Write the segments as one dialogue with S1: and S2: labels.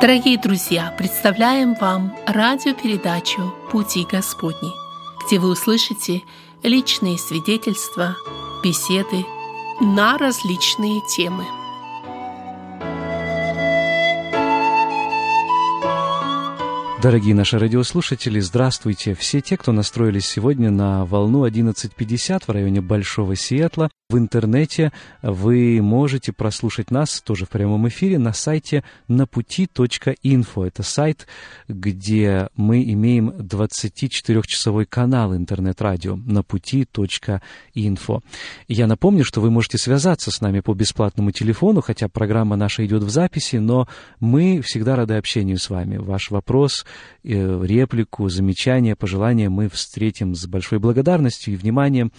S1: Дорогие друзья, представляем вам радиопередачу «Пути Господни», где вы услышите личные свидетельства, беседы на различные темы –
S2: Дорогие наши радиослушатели, здравствуйте! Все те, кто настроились сегодня на волну 11.50 в районе Большого Сиэтла, в интернете вы можете прослушать нас тоже в прямом эфире на сайте напути.инфо. Это сайт, где мы имеем 24-часовой канал интернет-радио напути.инфо. Я напомню, что вы можете связаться с нами по бесплатному телефону, хотя программа наша идет в записи, но мы всегда рады общению с вами. Ваш вопрос, э, реплику, замечание, пожелание мы встретим с большой благодарностью и вниманием.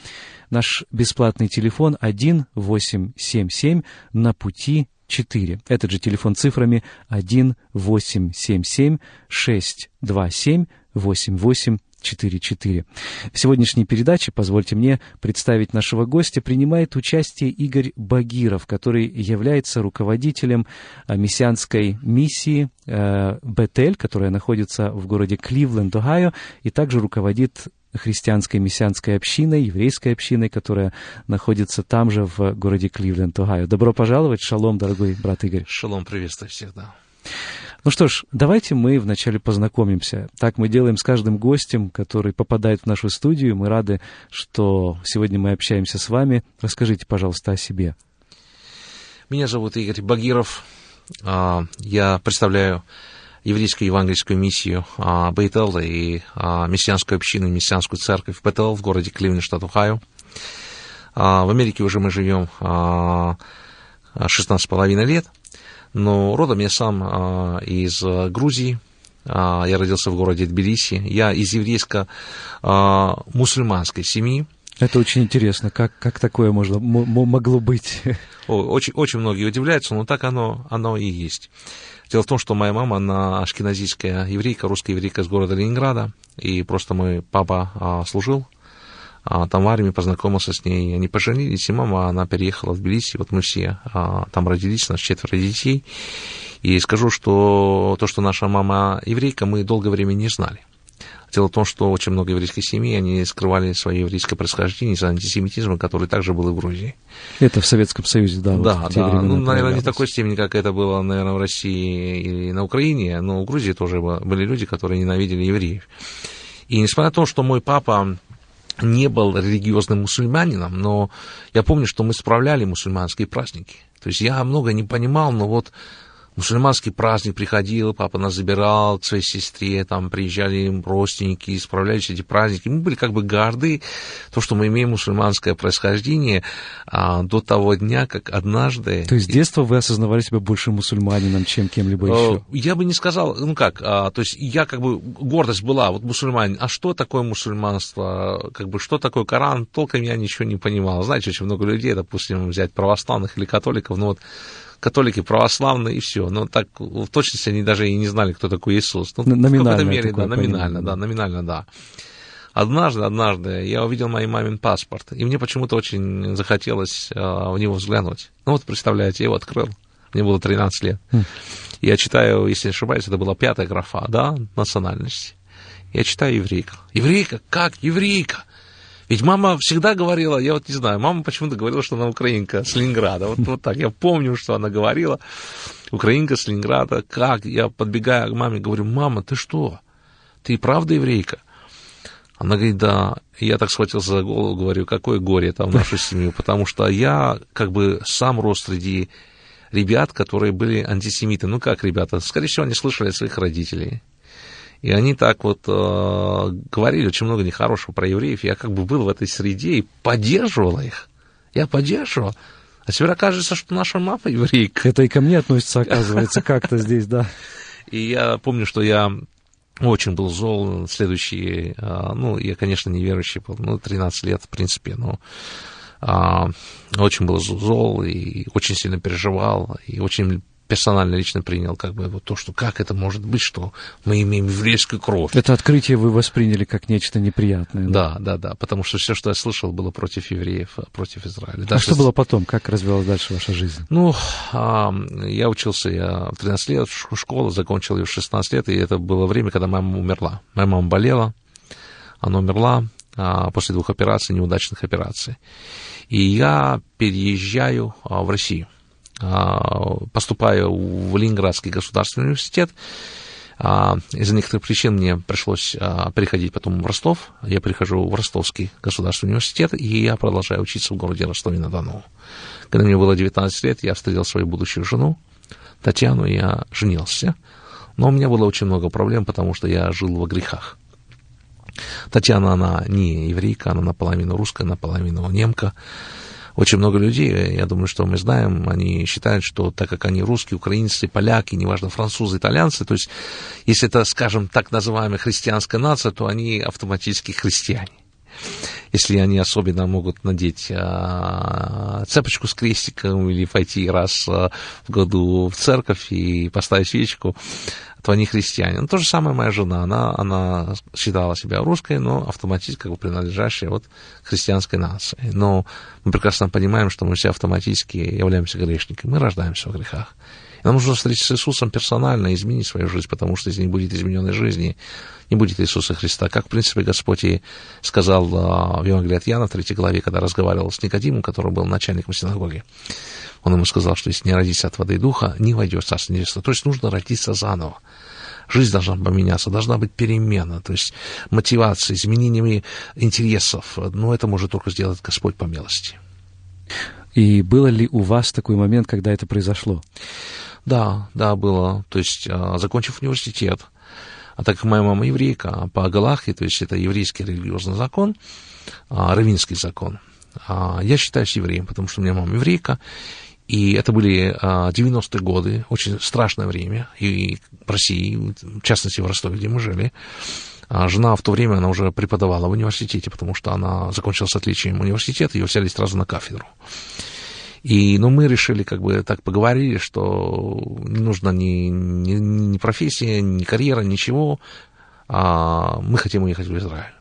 S2: Наш бесплатный телефон 1877 на пути 4. Этот же телефон цифрами 1877 627 88 44. В сегодняшней передаче, позвольте мне представить нашего гостя, принимает участие Игорь Багиров, который является руководителем а, мессианской миссии э, Бетель, которая находится в городе Кливленд, Огайо, и также руководит христианской мессианской общиной, еврейской общиной, которая находится там же, в городе Кливленд, Огайо. Добро пожаловать. Шалом, дорогой брат Игорь.
S3: Шалом, приветствую всех, да.
S2: Ну что ж, давайте мы вначале познакомимся. Так мы делаем с каждым гостем, который попадает в нашу студию. Мы рады, что сегодня мы общаемся с вами. Расскажите, пожалуйста, о себе.
S3: Меня зовут Игорь Багиров. А, я представляю еврейскую евангельскую миссию а, Бейтел и а, мессианскую общину, мессианскую церковь Бейтел в городе Кливленд, штат Ohio. А, в Америке уже мы живем 16 с половиной лет, но родом я сам из Грузии, я родился в городе Тбилиси, я из еврейско-мусульманской семьи,
S2: это очень интересно, как, как такое можно, могло быть?
S3: Очень, очень многие удивляются, но так оно, оно и есть. Дело в том, что моя мама, она ашкеназийская еврейка, русская еврейка из города Ленинграда, и просто мой папа а, служил а, там в армии, познакомился с ней, они поженились, и мама, она переехала в Тбилиси, вот мы все а, там родились, у нас четверо детей, и скажу, что то, что наша мама еврейка, мы долгое время не знали. Дело в том, что очень много еврейских семей, они скрывали свое еврейское происхождение из-за антисемитизма, который также был и в Грузии.
S2: Это в Советском Союзе, да?
S3: Да, вот да. Ну, наверное, не в такой степени, как это было, наверное, в России или на Украине, но в Грузии тоже были люди, которые ненавидели евреев. И несмотря на то, что мой папа не был религиозным мусульманином, но я помню, что мы справляли мусульманские праздники. То есть я много не понимал, но вот мусульманский праздник приходил, папа нас забирал к своей сестре, там приезжали родственники, справлялись эти праздники. Мы были как бы горды, то, что мы имеем мусульманское происхождение а, до того дня, как однажды...
S2: То есть с детства вы осознавали себя больше мусульманином, чем кем-либо э, еще?
S3: Я бы не сказал, ну как, а, то есть я как бы, гордость была, вот мусульманин, а что такое мусульманство, как бы, что такое Коран, толком я ничего не понимал. Знаете, очень много людей, допустим, взять православных или католиков, ну вот католики православные, и все. Но так в точности они даже и не знали, кто такой Иисус. Ну, номинально. В какой-то мере, да, номинально, да, номинально, да. Однажды, однажды я увидел моей мамин паспорт, и мне почему-то очень захотелось а, в него взглянуть. Ну вот, представляете, я его открыл. Мне было 13 лет. Хм. Я читаю, если не ошибаюсь, это была пятая графа, да, национальности. Я читаю еврейка. Еврейка? Как еврейка? Ведь мама всегда говорила, я вот не знаю, мама почему-то говорила, что она украинка с Ленинграда. Вот, вот так, я помню, что она говорила. Украинка с Ленинграда. Как? Я подбегаю к маме, говорю, мама, ты что? Ты правда еврейка? Она говорит, да. Я так схватился за голову, говорю, какое горе там в нашу семью, потому что я как бы сам рос среди ребят, которые были антисемиты. Ну как ребята? Скорее всего, они слышали от своих родителей. И они так вот э, говорили очень много нехорошего про евреев. Я как бы был в этой среде и поддерживал их. Я поддерживал. А теперь окажется, что наша мама еврейка.
S2: Это и ко мне относится, оказывается, как-то здесь, да.
S3: И я помню, что я очень был зол следующие, э, ну, я, конечно, неверующий был, ну, 13 лет, в принципе, но а, очень был зол и очень сильно переживал, и очень персонально лично принял как бы вот то, что как это может быть, что мы имеем еврейскую кровь.
S2: Это открытие вы восприняли как нечто неприятное.
S3: Да, да, да, да потому что все, что я слышал, было против евреев, против Израиля.
S2: А
S3: Даже
S2: что было потом? Как развивалась дальше ваша жизнь?
S3: Ну, я учился я в 13 лет, в школу закончил ее в 16 лет, и это было время, когда моя мама умерла. Моя мама болела, она умерла а, после двух операций, неудачных операций. И я переезжаю а, в Россию. А, поступаю в Ленинградский государственный университет. А, из-за некоторых причин мне пришлось а, переходить потом в Ростов. Я прихожу в Ростовский государственный университет, и я продолжаю учиться в городе Ростове-на-Дону. Когда мне было 19 лет, я встретил свою будущую жену, Татьяну, я женился. Но у меня было очень много проблем, потому что я жил во грехах. Татьяна, она не еврейка, она наполовину русская, наполовину немка очень много людей, я думаю, что мы знаем, они считают, что так как они русские, украинцы, поляки, неважно, французы, итальянцы, то есть если это, скажем, так называемая христианская нация, то они автоматически христиане. Если они особенно могут надеть а, цепочку с крестиком или пойти раз а, в году в церковь и поставить свечку, то они христиане. Ну, то же самое моя жена, она, она считала себя русской, но автоматически как бы принадлежащей вот христианской нации. Но мы прекрасно понимаем, что мы все автоматически являемся грешниками, мы рождаемся в грехах. И нам нужно встретиться с Иисусом персонально и изменить свою жизнь, потому что если не будет измененной жизни, не будет Иисуса Христа. Как, в принципе, Господь и сказал а, в Евангелии от Яна, в третьей главе, когда разговаривал с Никодимом, который был начальником синагоги. Он ему сказал, что если не родиться от воды и духа, не войдет в Царство Небесное. То есть нужно родиться заново. Жизнь должна поменяться, должна быть перемена, то есть мотивация, изменениями интересов. Но это может только сделать Господь по милости.
S2: И было ли у вас такой момент, когда это произошло?
S3: Да, да, было. То есть, а, закончив университет, а так как моя мама еврейка, по Галахе, то есть это еврейский религиозный закон, а, равинский закон, я считаюсь евреем, потому что у меня мама еврейка, и это были 90-е а, годы, очень страшное время, и в России, в частности в Ростове, где мы жили. А жена в то время, она уже преподавала в университете, потому что она закончила с отличием университет, ее взяли сразу на кафедру. И, ну, мы решили, как бы так поговорили, что не нужно ни, ни, ни профессия, ни карьера, ничего, а мы хотим уехать в Израиль.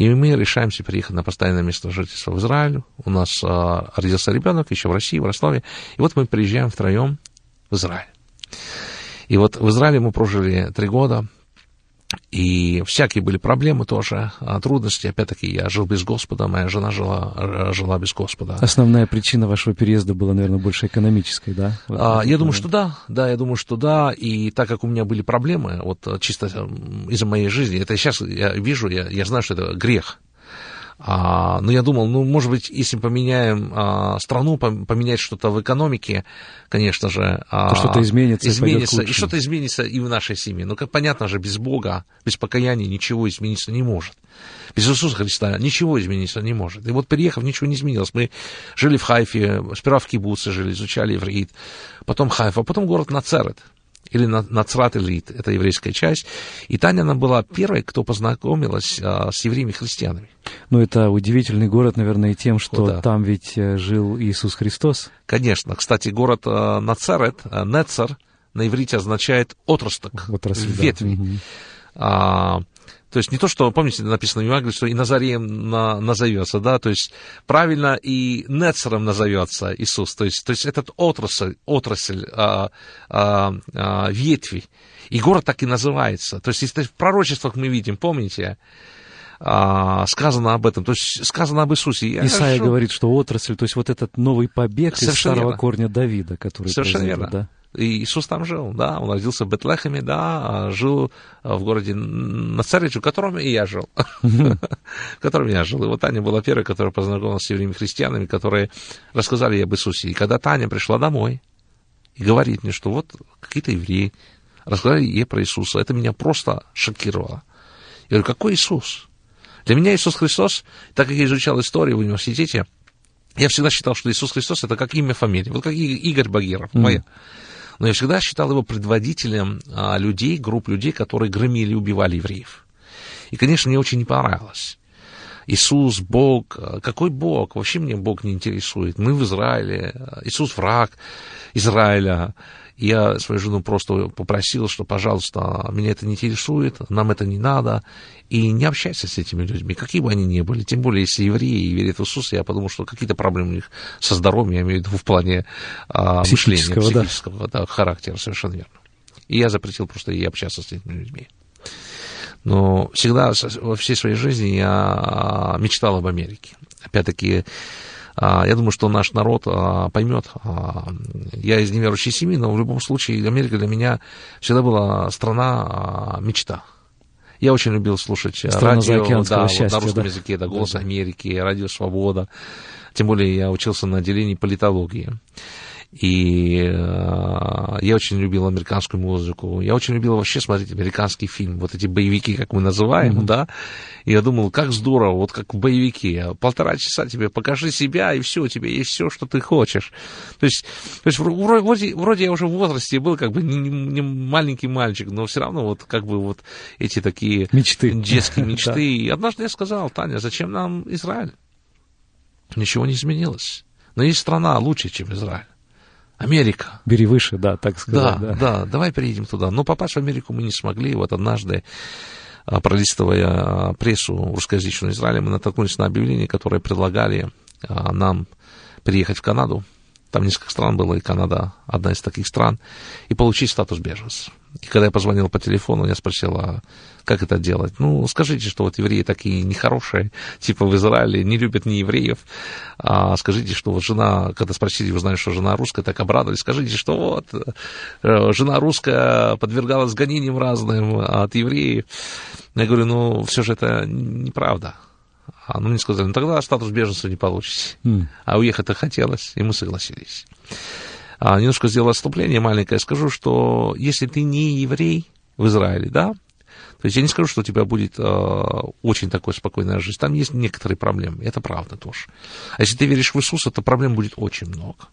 S3: И мы решаемся переехать на постоянное место жительства в Израиль. У нас а, родился ребенок еще в России, в Ростове. И вот мы приезжаем втроем в Израиль. И вот в Израиле мы прожили три года. И всякие были проблемы тоже, а, трудности. Опять-таки, я жил без Господа, моя жена жила, э, жила без Господа.
S2: Основная причина вашего переезда была, наверное, больше экономической, да?
S3: Вот а, я думаю, что да. Да, я думаю, что да. И так как у меня были проблемы, вот чисто из-за моей жизни, это сейчас я вижу, я, я знаю, что это грех. А, но я думал, ну, может быть, если поменяем а, страну, поменять что-то в экономике, конечно же...
S2: А, что-то изменится.
S3: Изменится, и, и что-то изменится и в нашей семье. Но, как понятно же, без Бога, без покаяния ничего измениться не может. Без Иисуса Христа ничего измениться не может. И вот приехав, ничего не изменилось. Мы жили в Хайфе, сперва в Кибуце жили, изучали иврит, потом Хайфа, потом город Нацерет или Нацрат Элит, это еврейская часть. И Таня, она была первой, кто познакомилась а, с евреями-христианами.
S2: Ну, это удивительный город, наверное, тем, что О, да. там ведь э, жил Иисус Христос.
S3: Конечно. Кстати, город а, Нацарет, а, Нецар, на иврите означает отросток,
S2: Отрасль,
S3: ветви. Да. Угу. А, то есть не то, что, помните, написано в Евангелии, что и Назареем на, назовется, да, то есть правильно и Нецером назовется Иисус. То есть, то есть этот отрасль, отрасль а, а, а, ветви. И город так и называется. То есть, если в пророчествах мы видим, помните, а, сказано об этом, то есть сказано об Иисусе.
S2: Я Исайя хорошо... говорит, что отрасль, то есть вот этот новый побег Совершенно из старого верно. корня Давида, который
S3: Совершенно верно. Да? Иисус там жил, да, он родился в Бетлехеме, да, а жил в городе Нацарете, в котором и я жил, в котором я жил. И вот Таня была первой, которая познакомилась с евреями христианами, которые рассказали ей об Иисусе. И когда Таня пришла домой и говорит мне, что вот какие-то евреи рассказали ей про Иисуса, это меня просто шокировало. Я говорю, какой Иисус? Для меня Иисус Христос, так как я изучал историю в университете, я всегда считал, что Иисус Христос это как имя, фамилия. Вот как Игорь Багиров, mm. моя но я всегда считал его предводителем а, людей, групп людей, которые громили и убивали евреев. И, конечно, мне очень не понравилось. Иисус, Бог. Какой Бог? Вообще мне Бог не интересует. Мы в Израиле. Иисус враг Израиля. Я свою жену просто попросил, что, пожалуйста, меня это не интересует, нам это не надо, и не общайся с этими людьми, какие бы они ни были, тем более, если евреи и верят в Иисуса, я подумал, что какие-то проблемы у них со здоровьем, я имею в виду в плане а, мышления, психического да. Да, характера, совершенно верно. И я запретил просто и общаться с этими людьми. Но всегда во всей своей жизни я мечтал об Америке. Опять-таки, а, я думаю, что наш народ а, поймет. А, я из неверующей семьи, но в любом случае Америка для меня всегда была страна мечта. Я очень любил слушать Страна радио, да, счастья, вот на русском да. языке, да, «Голос да, Америки», «Радио Свобода». Тем более я учился на отделении политологии. И э, я очень любил американскую музыку. Я очень любил вообще смотреть американский фильм. Вот эти боевики, как мы называем, mm-hmm. да. И я думал, как здорово, вот как в боевике. Полтора часа тебе покажи себя, и все, у тебя есть все, что ты хочешь. То есть, то есть вроде, вроде я уже в возрасте был как бы не, не маленький мальчик, но все равно вот как бы вот эти такие
S2: мечты.
S3: детские мечты. И однажды я сказал, Таня, зачем нам Израиль? Ничего не изменилось. Но есть страна лучше, чем Израиль. Америка.
S2: Бери выше, да, так сказать.
S3: Да, да, да, давай переедем туда. Но попасть в Америку мы не смогли. Вот однажды, а, пролистывая а, прессу русскоязычную Израиля, мы наткнулись на объявление, которое предлагали а, нам приехать в Канаду. Там несколько стран было, и Канада одна из таких стран, и получить статус беженца. И когда я позвонил по телефону, я спросил, а как это делать? Ну, скажите, что вот евреи такие нехорошие, типа в Израиле, не любят ни евреев. А скажите, что вот жена, когда спросили, вы знаете, что жена русская, так обрадовались. Скажите, что вот э, жена русская подвергалась гонениям разным от евреев. Я говорю, ну, все же это неправда. А ну, мне сказали, ну, тогда статус беженца не получите. Mm. А уехать-то хотелось, и мы согласились. А, немножко сделал отступление маленькое. Скажу, что если ты не еврей в Израиле, да, то есть я не скажу, что у тебя будет э, очень такой спокойная жизнь. Там есть некоторые проблемы, это правда тоже. А если ты веришь в Иисуса, то проблем будет очень много.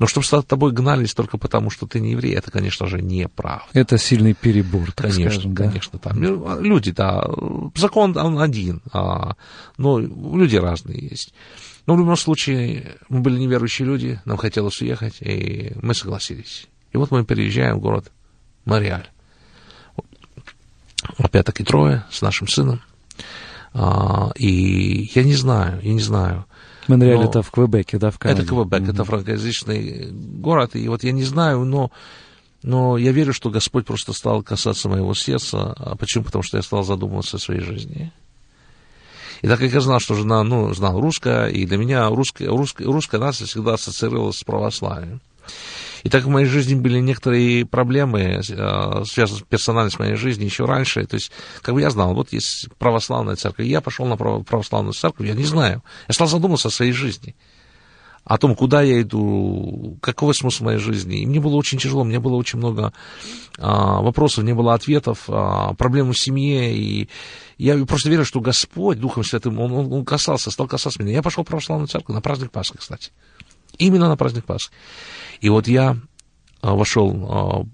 S3: Но чтобы с тобой гнались только потому, что ты не еврей, это, конечно же, неправда.
S2: Это сильный перебор, так
S3: конечно,
S2: скажем.
S3: Да? Конечно, там люди, да, закон он один, а, но люди разные есть. Но в любом случае, мы были неверующие люди, нам хотелось уехать, и мы согласились. И вот мы переезжаем в город Мариаль. Опять-таки трое с нашим сыном. А, и я не знаю, я не знаю.
S2: Монреаль это в Квебеке, да, в Канаде?
S3: Это Квебек, mm-hmm. это франкоязычный город. И вот я не знаю, но, но я верю, что Господь просто стал касаться моего сердца. А почему? Потому что я стал задумываться о своей жизни. И так как я знал, что жена, ну, знал русская, и для меня русская, русская, русская нация всегда ассоциировалась с православием. И так в моей жизни были некоторые проблемы, э, связанные персонально с моей жизнью еще раньше. То есть, как бы я знал, вот есть православная церковь, я пошел на православную церковь, я не знаю. Я стал задумываться о своей жизни о том, куда я иду, какой смысл моей жизни. И мне было очень тяжело, мне было очень много а, вопросов, не было ответов, а, проблем в семье. И я просто верю, что Господь Духом Святым, Он, он, он касался, стал касаться меня. Я пошел в православную церковь на праздник Пасхи, кстати. Именно на праздник Пасхи. И вот я а, вошел а,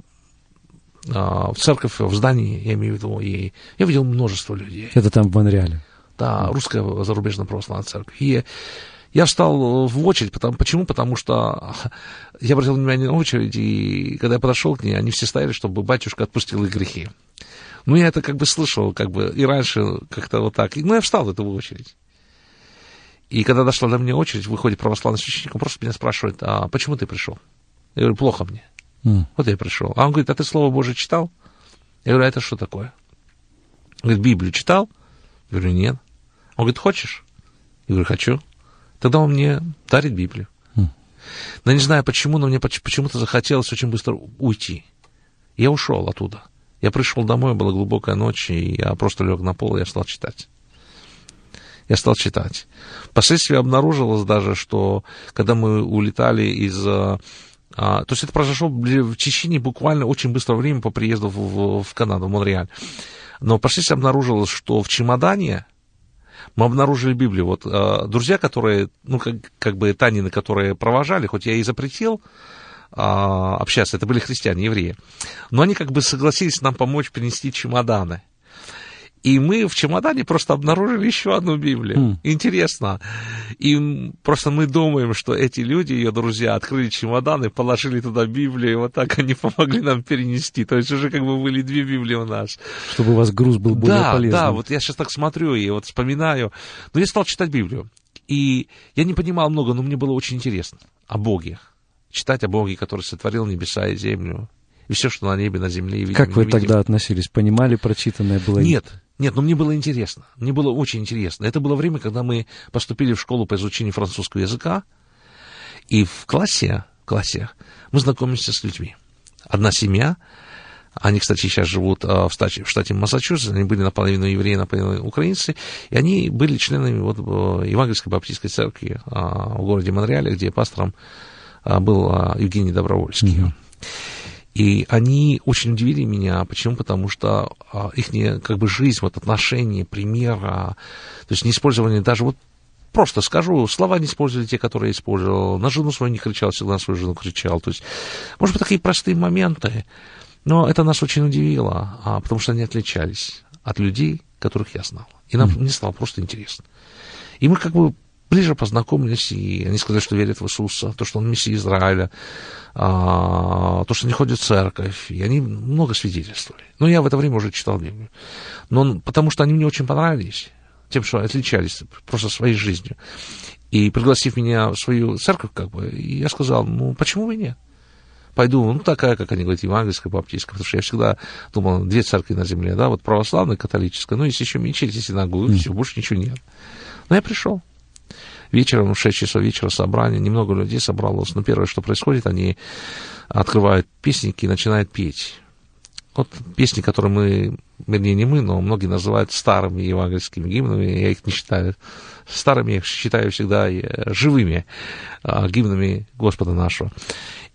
S3: а, в церковь, в здание, я имею в виду, и я видел множество людей.
S2: Это там в Монреале?
S3: Да, русская зарубежная православная церковь. И я встал в очередь, потому, почему? Потому что я обратил внимание на очередь, и когда я подошел к ней, они все стояли, чтобы батюшка отпустил их грехи. Ну, я это как бы слышал, как бы, и раньше как-то вот так. Ну, я встал в эту очередь. И когда дошла до меня очередь, выходит православный священник, он просто меня спрашивает, а почему ты пришел? Я говорю, плохо мне. Mm. Вот я пришел. А он говорит, а ты Слово Божие читал? Я говорю, а это что такое? Он говорит, Библию читал? Я говорю, нет. Он говорит, хочешь? Я говорю, хочу. Тогда он мне дарит Библию. Mm. Но не знаю почему, но мне почему-то захотелось очень быстро уйти. Я ушел оттуда. Я пришел домой, была глубокая ночь, и я просто лег на пол, и я стал читать. Я стал читать. Впоследствии обнаружилось даже, что когда мы улетали из... А, а то есть это произошло в течение буквально очень быстрого времени по приезду в, в, в Канаду, в Монреаль. Но впоследствии обнаружилось, что в чемодане мы обнаружили Библию. Вот э, друзья, которые, ну, как, как бы Танины, которые провожали, хоть я и запретил э, общаться, это были христиане, евреи, но они как бы согласились нам помочь принести чемоданы. И мы в чемодане просто обнаружили еще одну Библию. Mm. Интересно. И просто мы думаем, что эти люди, ее друзья, открыли чемодан и положили туда Библию, и вот так они помогли нам перенести. То есть уже как бы были две Библии у нас.
S2: Чтобы у вас груз был более
S3: да,
S2: полезным.
S3: Да, вот я сейчас так смотрю и вот вспоминаю. Но я стал читать Библию. И я не понимал много, но мне было очень интересно о Боге. Читать о Боге, который сотворил небеса и землю, и все, что на небе, на земле. И
S2: как вы тогда относились? Понимали прочитанное было?
S3: Нет, нет, но мне было интересно. Мне было очень интересно. Это было время, когда мы поступили в школу по изучению французского языка, и в классе, в классе мы знакомимся с людьми. Одна семья, они, кстати, сейчас живут а, в штате, в штате Массачусетс, они были наполовину евреи, наполовину украинцы, и они были членами вот, Евангельской Баптистской церкви а, в городе Монреале, где пастором а, был Евгений Добровольский. Mm-hmm. И они очень удивили меня. Почему? Потому что а, их как бы жизнь, вот отношения, примера, то есть не использование даже вот просто скажу, слова не использовали те, которые я использовал, на жену свою не кричал, всегда на свою жену кричал. То есть, может быть, такие простые моменты, но это нас очень удивило, а, потому что они отличались от людей, которых я знал. И нам mm-hmm. мне стало просто интересно. И мы как бы ближе познакомились, и они сказали, что верят в Иисуса, то, что он Мессия Израиля, а, то, что они ходят в церковь, и они много свидетельствовали. Но я в это время уже читал Библию. Но потому что они мне очень понравились, тем, что отличались просто своей жизнью. И пригласив меня в свою церковь, как бы, я сказал, ну, почему бы нет? Пойду, ну, такая, как они говорят, евангельская, баптистская, потому что я всегда думал, две церкви на земле, да, вот православная, католическая, ну, есть еще мечеть, и синагога, mm. все, больше ничего нет. Но я пришел вечером, в 6 часов вечера собрание, немного людей собралось, но первое, что происходит, они открывают песники и начинают петь. Вот песни, которые мы, вернее, не мы, но многие называют старыми евангельскими гимнами, я их не считаю старыми, я их считаю всегда э, живыми а, гимнами Господа нашего.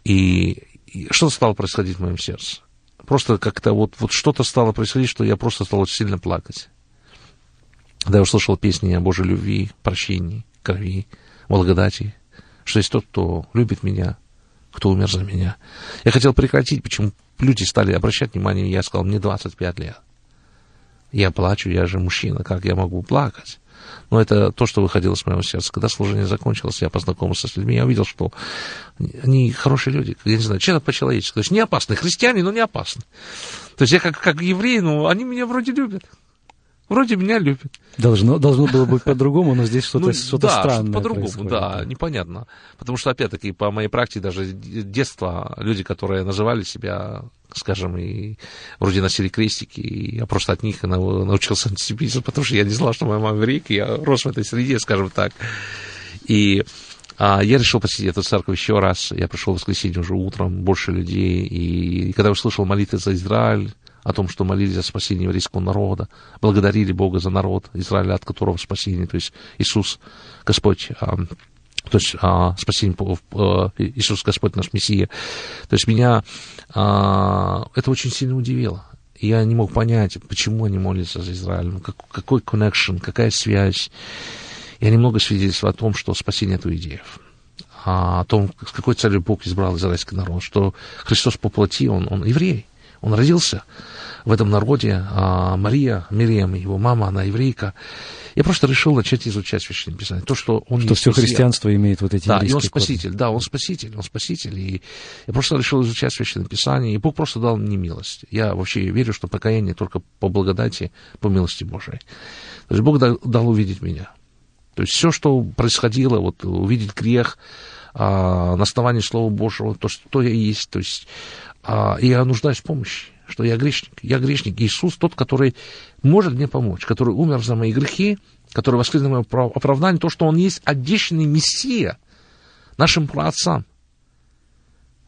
S3: И что стало происходить в моем сердце? Просто как-то вот, вот что-то стало происходить, что я просто стал очень сильно плакать. Когда я услышал песни о Божьей любви, прощении, крови, благодати, что есть тот, кто любит меня, кто умер за меня. Я хотел прекратить, почему люди стали обращать внимание, я сказал, мне 25 лет. Я плачу, я же мужчина, как я могу плакать? Но это то, что выходило с моего сердца. Когда служение закончилось, я познакомился с людьми, я увидел, что они хорошие люди, я не знаю, чем-то по-человечески. То есть не опасны, христиане, но не опасны. То есть я как, как еврей, ну, они меня вроде любят. Вроде меня любят.
S2: Должно, должно было быть по-другому, но здесь что-то, ну, что-то
S3: да,
S2: странное
S3: по-другому, да, непонятно. Потому что, опять-таки, по моей практике, даже детства, люди, которые называли себя, скажем, и вроде носили крестики, и я просто от них научился антисемитизму, потому что я не знал, что моя мама грек, я рос в этой среде, скажем так. И а, я решил посетить эту церковь еще раз. Я пришел в воскресенье уже утром, больше людей. И, и когда услышал молитвы за Израиль, о том, что молились за спасение еврейского народа, благодарили Бога за народ Израиля, от которого спасение, то есть Иисус, Господь, а, то есть а, спасение, а, Иисус Господь наш Мессия. То есть меня а, это очень сильно удивило. Я не мог понять, почему они молятся за Израиль, ну, как, какой connection, какая связь. Я немного свидетельствовал о том, что спасение это идеев о том, с какой целью Бог избрал израильский народ, что Христос по он, он еврей, он родился в этом народе. А Мария, Мириам, его мама, она еврейка. Я просто решил начать изучать Священное Писание. То, что он
S2: Что все христианство имеет вот эти
S3: Да, и он спаситель, коды. да, он спаситель, он спаситель. И я просто решил изучать Священное Писание, и Бог просто дал мне милость. Я вообще верю, что покаяние только по благодати, по милости Божией. То есть Бог дал, дал увидеть меня. То есть все, что происходило, вот увидеть грех, а, на основании Слова Божьего, то, что я есть, то есть а, я нуждаюсь в помощи, что я грешник. Я грешник. Иисус тот, который может мне помочь, который умер за мои грехи, который воскрес на мое оправдание, то, что Он есть обещанный Мессия нашим праотцам,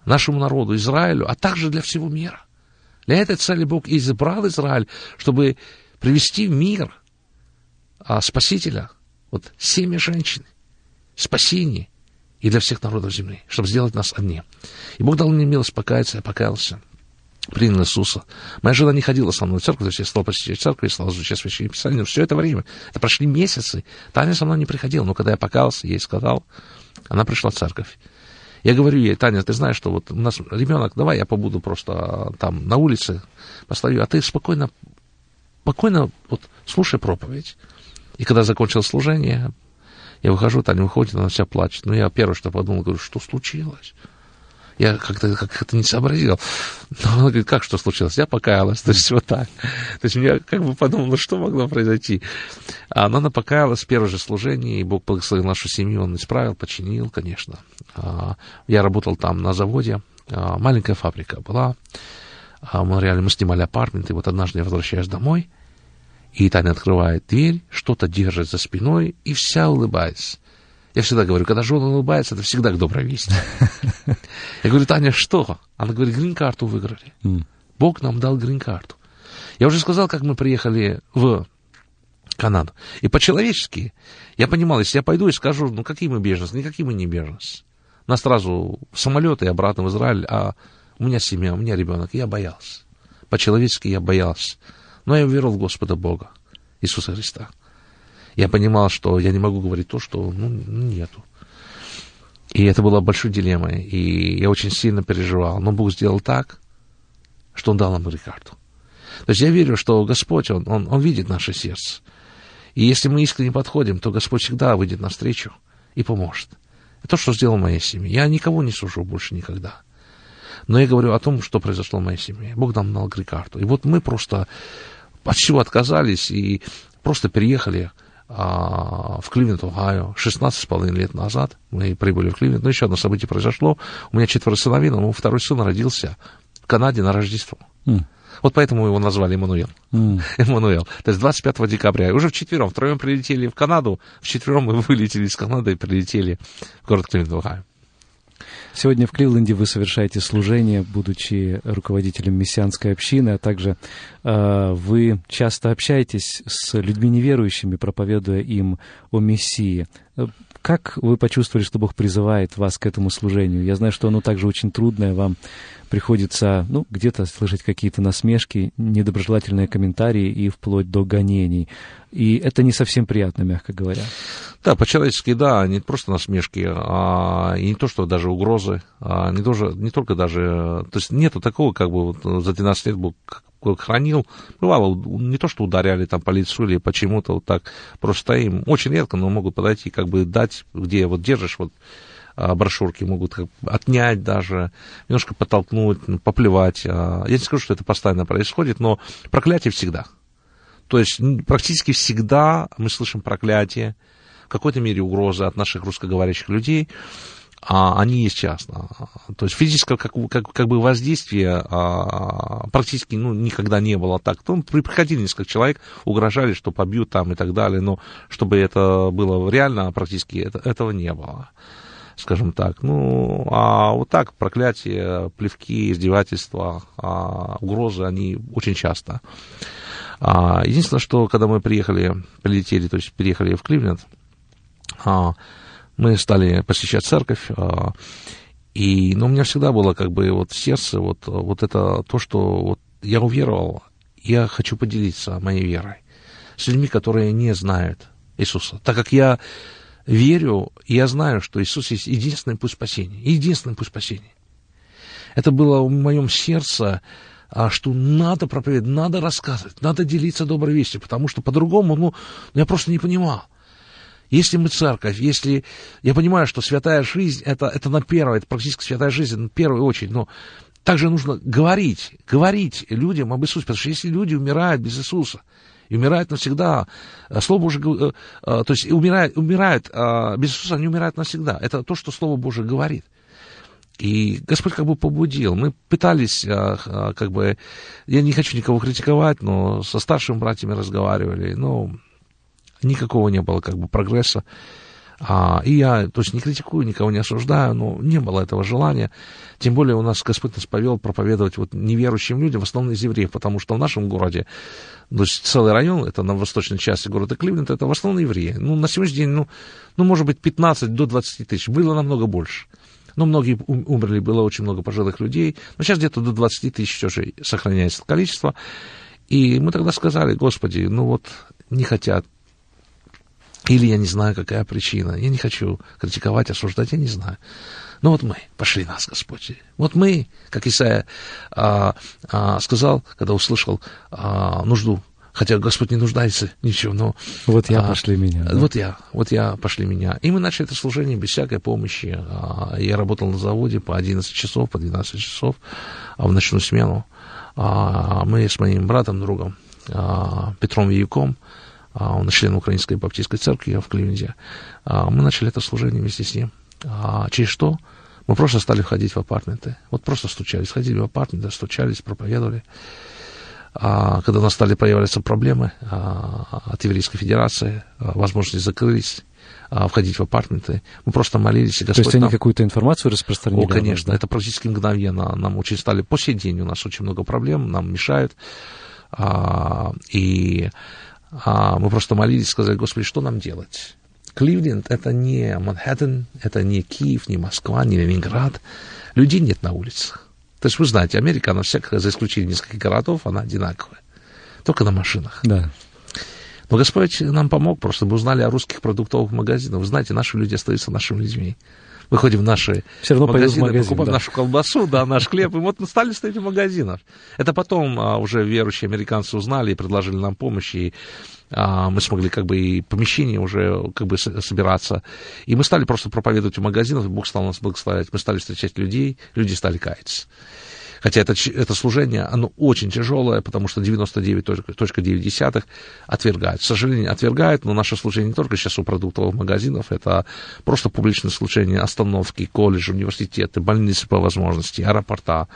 S3: нашему народу, Израилю, а также для всего мира. Для этой цели Бог избрал Израиль, чтобы привести в мир а, Спасителя, вот семя женщин, спасение, и для всех народов земли, чтобы сделать нас одни. И Бог дал мне милость покаяться, я покаялся, принял Иисуса. Моя жена не ходила со мной в церковь, то есть я стал посещать церковь, я стал изучать Священное Писание, но все это время, это прошли месяцы, Таня со мной не приходила, но когда я покаялся, ей сказал, она пришла в церковь. Я говорю ей, Таня, ты знаешь, что вот у нас ребенок, давай я побуду просто там на улице, постою, а ты спокойно спокойно вот слушай проповедь. И когда закончил служение, я выхожу, Таня выходит, она вся плачет. Ну, я первое, что подумал, говорю, что случилось? Я как-то как это не сообразил. Но она говорит, как что случилось? Я покаялась. То есть вот так. То есть я как бы подумал, ну что могло произойти? А она покаялась в первое же служение, и Бог благословил нашу семью, Он исправил, починил, конечно. А, я работал там на заводе, а, маленькая фабрика была. А, мы реально мы снимали апартмент, и вот однажды я возвращаюсь домой, и Таня открывает дверь, что-то держит за спиной, и вся улыбается. Я всегда говорю, когда жена улыбается, это всегда к доброй вести. Я говорю, Таня, что? Она говорит, грин-карту выиграли. Бог нам дал грин-карту. Я уже сказал, как мы приехали в Канаду. И по-человечески я понимал, если я пойду и скажу, ну какие мы беженцы, никакие мы не беженцы. Нас сразу в самолет и обратно в Израиль, а у меня семья, у меня ребенок. Я боялся. По-человечески я боялся. Но я верил в Господа Бога, Иисуса Христа я понимал, что я не могу говорить то, что ну, нету. И это было большой дилеммой, и я очень сильно переживал. Но Бог сделал так, что Он дал нам Рикарду. То есть я верю, что Господь, Он, он, он видит наше сердце. И если мы искренне подходим, то Господь всегда выйдет навстречу и поможет. Это то, что сделал в моей семье. Я никого не сужу больше никогда. Но я говорю о том, что произошло в моей семье. Бог нам дал грикарту. И вот мы просто от всего отказались и просто переехали а, в Кливленд, Огайо, 16,5 лет назад. Мы прибыли в Кливленд. Но еще одно событие произошло. У меня четверо сыновей, но второй сын родился в Канаде на Рождество. Mm. Вот поэтому его назвали Эммануил. Mm. Эммануил. То есть 25 декабря. И уже вчетвером, втроем прилетели в Канаду, вчетвером мы вылетели из Канады и прилетели в город Кливленд, Огайо.
S2: Сегодня в Кливленде вы совершаете служение, будучи руководителем мессианской общины, а также э, вы часто общаетесь с людьми неверующими, проповедуя им о Мессии. Как вы почувствовали, что Бог призывает вас к этому служению? Я знаю, что оно также очень трудное, вам приходится ну, где-то слышать какие-то насмешки, недоброжелательные комментарии и вплоть до гонений. И это не совсем приятно, мягко говоря.
S3: Да, по-человечески, да, не просто насмешки, а и не то, что даже угрозы, а не, тоже, не только даже... То есть нету такого, как бы вот за 12 лет Бог хранил. Бывало, не то, что ударяли там по лицу или почему-то вот так просто им. Очень редко, но могут подойти, как бы дать, где вот держишь вот а, брошюрки могут отнять даже, немножко подтолкнуть, поплевать. А, я не скажу, что это постоянно происходит, но проклятие всегда. То есть практически всегда мы слышим проклятие, в какой-то мере угрозы от наших русскоговорящих людей, а они есть часто. То есть физического как, как, как бы воздействия а, практически ну, никогда не было так. Там приходили несколько человек, угрожали, что побьют там и так далее, но чтобы это было реально, практически это, этого не было скажем так. Ну, а вот так проклятия, плевки, издевательства, а, угрозы, они очень часто. А, единственное, что когда мы приехали, прилетели, то есть переехали в Кливленд, мы стали посещать церковь, а, и, ну, у меня всегда было как бы вот сердце вот, вот это то, что вот я уверовал, я хочу поделиться моей верой с людьми, которые не знают Иисуса. Так как я верю, я знаю, что Иисус есть единственный путь спасения. Единственный путь спасения. Это было в моем сердце, а, что надо проповедовать, надо рассказывать, надо делиться доброй вестью, потому что по-другому, ну, я просто не понимал. Если мы церковь, если... Я понимаю, что святая жизнь, это, это на первое, это практически святая жизнь, на первую очередь, но также нужно говорить, говорить людям об Иисусе, потому что если люди умирают без Иисуса, и умирают навсегда. Э, Слово Божие, э, э, то есть умирают, умирают без Иисуса, они умирают навсегда. Это то, что Слово Божие говорит. И Господь как бы побудил. Мы пытались, как бы, я не хочу никого критиковать, но со старшими братьями разговаривали, но никакого не было как бы прогресса. А, и я, то есть не критикую, никого не осуждаю, но не было этого желания. Тем более у нас Господь нас повел проповедовать вот неверующим людям, в основном из евреев, потому что в нашем городе, то есть целый район, это на восточной части города Кливленд, это в основном евреи. Ну, на сегодняшний день, ну, ну, может быть, 15 до 20 тысяч. Было намного больше. Но многие умерли, было очень много пожилых людей. Но сейчас где-то до 20 тысяч все же сохраняется количество. И мы тогда сказали, Господи, ну вот не хотят или я не знаю, какая причина. Я не хочу критиковать, осуждать, я не знаю. Но вот мы, пошли нас, Господь. Вот мы, как Исаия а, а, сказал, когда услышал а, нужду хотя Господь не нуждается ничего, но...
S2: Вот я, а, пошли меня.
S3: Да? Вот я, вот я, пошли меня. И мы начали это служение без всякой помощи. А, я работал на заводе по 11 часов, по 12 часов а в ночную смену. А, мы с моим братом, другом, а, Петром Виюком, а, он член Украинской баптистской церкви в Кливенде, а, мы начали это служение вместе с ним. А, через что? Мы просто стали входить в апартменты. Вот просто стучались, ходили в апартменты, стучались, проповедовали. А, когда у нас стали появляться проблемы а, от Еврейской Федерации, а, возможности закрылись, входить в апартменты. Мы просто молились.
S2: И Господь То есть они нам... какую-то информацию распространили?
S3: О, конечно, это практически мгновенно. Нам очень стали... По сей день у нас очень много проблем, нам мешают. И мы просто молились, сказали, Господи, что нам делать? Кливленд – это не Манхэттен, это не Киев, не Москва, не Ленинград. Людей нет на улицах. То есть вы знаете, Америка, она всех, за исключением нескольких городов, она одинаковая. Только на машинах.
S2: Да.
S3: Но Господь нам помог, просто мы узнали о русских продуктовых магазинах. Вы знаете, наши люди остаются нашими людьми. Мы ходим в наши
S2: Все равно магазины,
S3: магазин, покупаем да. нашу колбасу, да, наш хлеб, и вот мы стали стоять в магазинах. Это потом а, уже верующие американцы узнали и предложили нам помощь, и а, мы смогли как бы и помещение уже как бы собираться. И мы стали просто проповедовать в магазинах, и Бог стал нас благословлять. Мы стали встречать людей, люди стали каяться. Хотя это, это служение, оно очень тяжелое, потому что 99.9 отвергают. К сожалению, отвергают, но наше служение не только сейчас у продуктовых магазинов, это просто публичное служение, остановки, колледжи, университеты, больницы по возможности, аэропорта,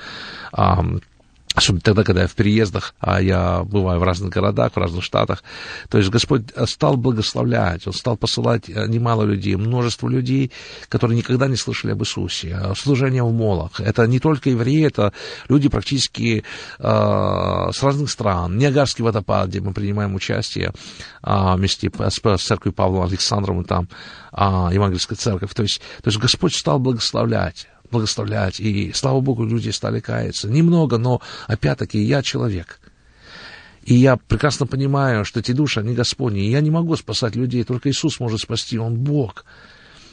S3: особенно тогда, когда я в переездах, а я бываю в разных городах, в разных штатах. То есть Господь стал благословлять, Он стал посылать э, немало людей, множество людей, которые никогда не слышали об Иисусе. А служение в молах. Это не только евреи, это люди практически э, с разных стран. Ниагарский водопад, где мы принимаем участие э, вместе с, с церковью Павла Александровым, там э, Евангельская церковь. То есть, то есть Господь стал благословлять благословлять, и, слава Богу, люди стали каяться. Немного, но, опять-таки, я человек. И я прекрасно понимаю, что эти души, они Господни, и я не могу спасать людей, только Иисус может спасти, Он Бог.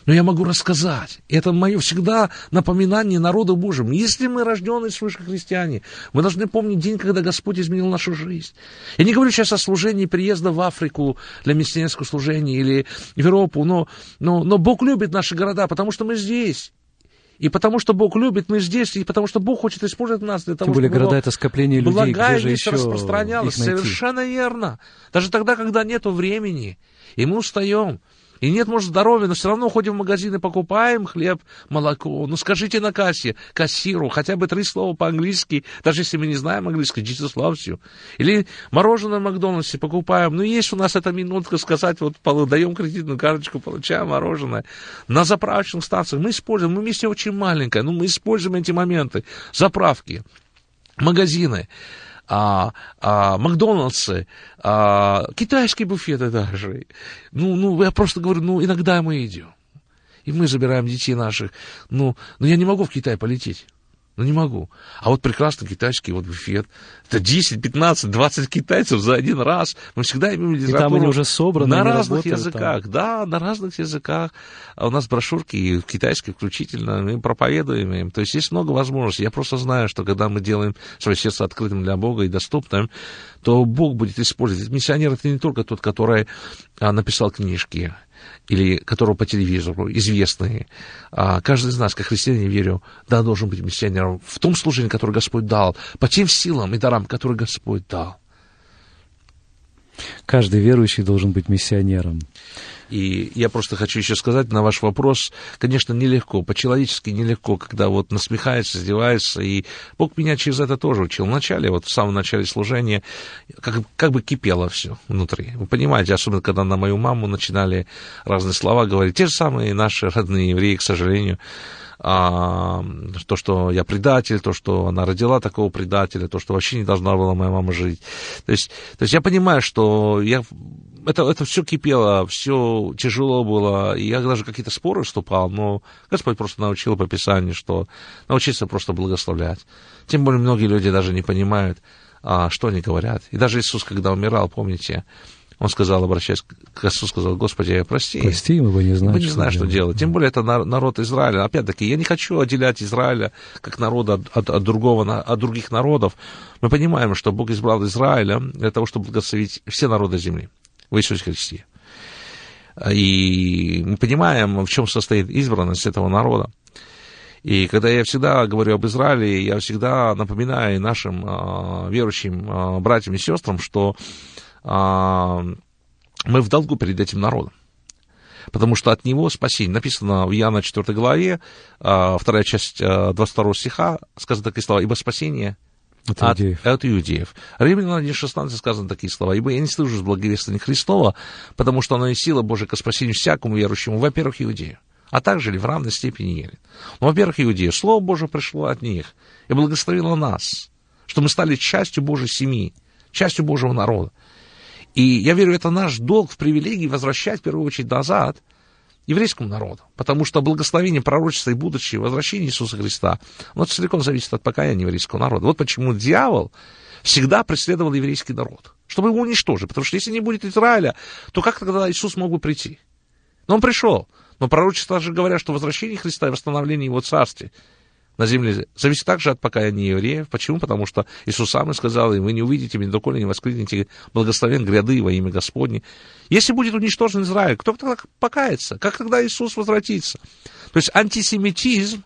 S3: Но я могу рассказать. Это мое всегда напоминание народу Божьему. Если мы рожденные свыше христиане, мы должны помнить день, когда Господь изменил нашу жизнь. Я не говорю сейчас о служении приезда в Африку для миссионерского служения или в Европу, но, но, но Бог любит наши города, потому что мы здесь. И потому что Бог любит, мы здесь, и потому что Бог хочет использовать нас для того,
S2: Тем более
S3: чтобы
S2: города это скопление людей,
S3: где же еще распространялось. Совершенно верно. Даже тогда, когда нету времени, и мы устаем. И нет, может, здоровья, но все равно ходим в магазин и покупаем хлеб, молоко. Ну, скажите на кассе, кассиру, хотя бы три слова по-английски, даже если мы не знаем английский, Jesus loves you. Или мороженое в Макдональдсе покупаем. Ну, есть у нас эта минутка сказать, вот даем кредитную карточку, получаем мороженое. На заправочных станциях мы используем, мы вместе очень маленькая, но мы используем эти моменты. Заправки, магазины а, а, Макдональдсы, а, китайские буфеты даже. Ну, ну, я просто говорю, ну, иногда мы идем. И мы забираем детей наших. Ну, ну я не могу в Китай полететь. Ну, не могу. А вот прекрасно китайский вот буфет. Это 10, 15, 20 китайцев за один раз. Мы всегда имеем
S2: литературу. И там они уже собраны,
S3: На разных языках, там. да, на разных языках. А у нас брошюрки и китайские включительно, мы проповедуем им. То есть есть много возможностей. Я просто знаю, что когда мы делаем свое сердце открытым для Бога и доступным, то Бог будет использовать. Миссионер это не только тот, который а, написал книжки, или которого по телевизору известные. А каждый из нас, как христиане, верю, да, должен быть миссионером в том служении, которое Господь дал, по тем силам и дарам, которые Господь дал.
S2: Каждый верующий должен быть миссионером.
S3: И я просто хочу еще сказать на ваш вопрос, конечно, нелегко, по-человечески нелегко, когда вот насмехается, издевается, и Бог меня через это тоже учил. Вначале, вот в самом начале служения, как, как бы кипело все внутри. Вы понимаете, особенно когда на мою маму начинали разные слова говорить, те же самые наши родные евреи, к сожалению, а, то, что я предатель, то, что она родила такого предателя, то, что вообще не должна была моя мама жить. То есть, то есть я понимаю, что я это, это все кипело, все тяжело было, и я даже какие-то споры вступал, но Господь просто научил по Писанию, что научиться просто благословлять. Тем более многие люди даже не понимают, а, что они говорят. И даже Иисус, когда умирал, помните, Он сказал, обращаясь к отцу, сказал, Господи, прости.
S2: Прости, мы бы не знали,
S3: Мы не знаем, что делать. Тем более это народ Израиля. Опять-таки, я не хочу отделять Израиля как народа от, от, от, другого, от других народов. Мы понимаем, что Бог избрал Израиля для того, чтобы благословить все народы земли в Иисусе Христе. И мы понимаем, в чем состоит избранность этого народа. И когда я всегда говорю об Израиле, я всегда напоминаю нашим э, верующим э, братьям и сестрам, что а, мы в долгу перед этим народом. Потому что от него спасение. Написано в Иоанна 4 главе, а, вторая часть 22 а, стиха, сказано такие слова, «Ибо спасение от, от иудеев. От иудеев. Римлянам 1.16 сказано такие слова. «Ибо я не слышу благовествования Христова, потому что оно и сила Божия к спасению всякому верующему, во-первых, иудею, а также ли в равной степени елен. Но, во-первых, иудеи, Слово Божие пришло от них и благословило нас, что мы стали частью Божьей семьи, частью Божьего народа. И я верю, это наш долг в привилегии возвращать, в первую очередь, назад еврейскому народу. Потому что благословение пророчества и будущее возвращение Иисуса Христа, оно целиком зависит от покаяния еврейского народа. Вот почему дьявол всегда преследовал еврейский народ, чтобы его уничтожить. Потому что если не будет Израиля, то как тогда Иисус мог бы прийти? Но он пришел. Но пророчества же говорят, что возвращение Христа и восстановление его царствия на земле зависит также от покаяния евреев. Почему? Потому что Иисус сам сказал, и вы не увидите меня, доколе не воскликнете благословен гряды во имя Господне. Если будет уничтожен Израиль, кто тогда покается? Как тогда Иисус возвратится? То есть антисемитизм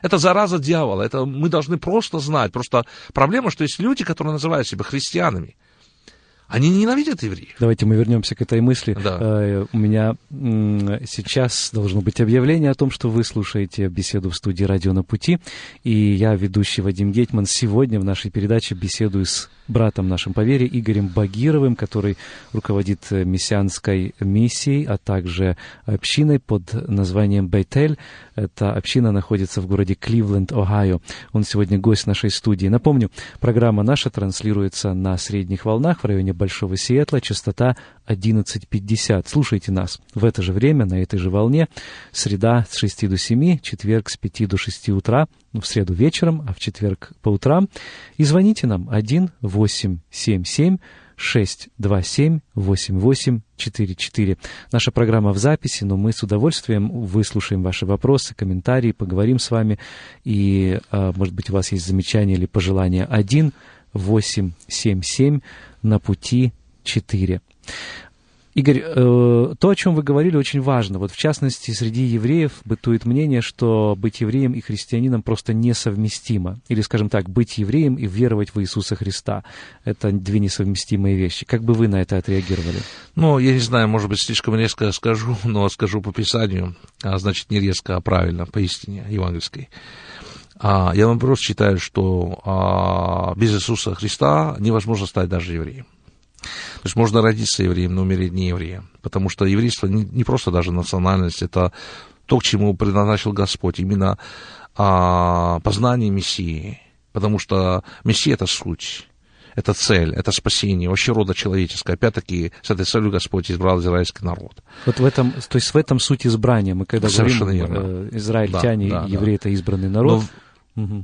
S3: это зараза дьявола, это мы должны просто знать. Просто проблема, что есть люди, которые называют себя христианами – они ненавидят евреев.
S2: Давайте мы вернемся к этой мысли.
S3: Да.
S2: Э, у меня сейчас должно быть объявление о том, что вы слушаете беседу в студии «Радио на пути». И я, ведущий Вадим Гетман, сегодня в нашей передаче беседую с братом нашим по вере Игорем Багировым, который руководит э, мессианской миссией, а также общиной под названием Бейтель. Эта община находится в городе Кливленд, Огайо. Он сегодня гость нашей студии. Напомню, программа наша транслируется на средних волнах в районе Большого Сиэтла, частота 11.50. Слушайте нас в это же время, на этой же волне. Среда с 6 до 7, четверг с 5 до 6 утра, ну, в среду вечером, а в четверг по утрам. И звоните нам 1 877 627 8844. Наша программа в записи, но мы с удовольствием выслушаем ваши вопросы, комментарии, поговорим с вами. И, а, может быть, у вас есть замечания или пожелания 1 877 на пути 4. Игорь, э, то, о чем вы говорили, очень важно. Вот в частности, среди евреев бытует мнение, что быть евреем и христианином просто несовместимо. Или, скажем так, быть евреем и веровать в Иисуса Христа. Это две несовместимые вещи. Как бы вы на это отреагировали?
S3: Ну, я не знаю, может быть, слишком резко скажу, но скажу по Писанию, а значит, не резко, а правильно, по истине евангельской. А, я наоборот считаю, что а, без Иисуса Христа невозможно стать даже евреем. То есть можно родиться евреем, но умереть не евреем. Потому что еврейство не, не просто даже национальность, это то, к чему предназначил Господь, именно а, познание Мессии. Потому что Мессия — это суть, это цель, это спасение, вообще рода человеческое. Опять-таки, с этой целью Господь избрал израильский народ.
S2: Вот в этом, то есть в этом суть избрания. Мы когда
S3: Совершенно
S2: говорим,
S3: верно.
S2: Э, израильтяне, да, да, евреи да. — это избранный народ.
S3: Но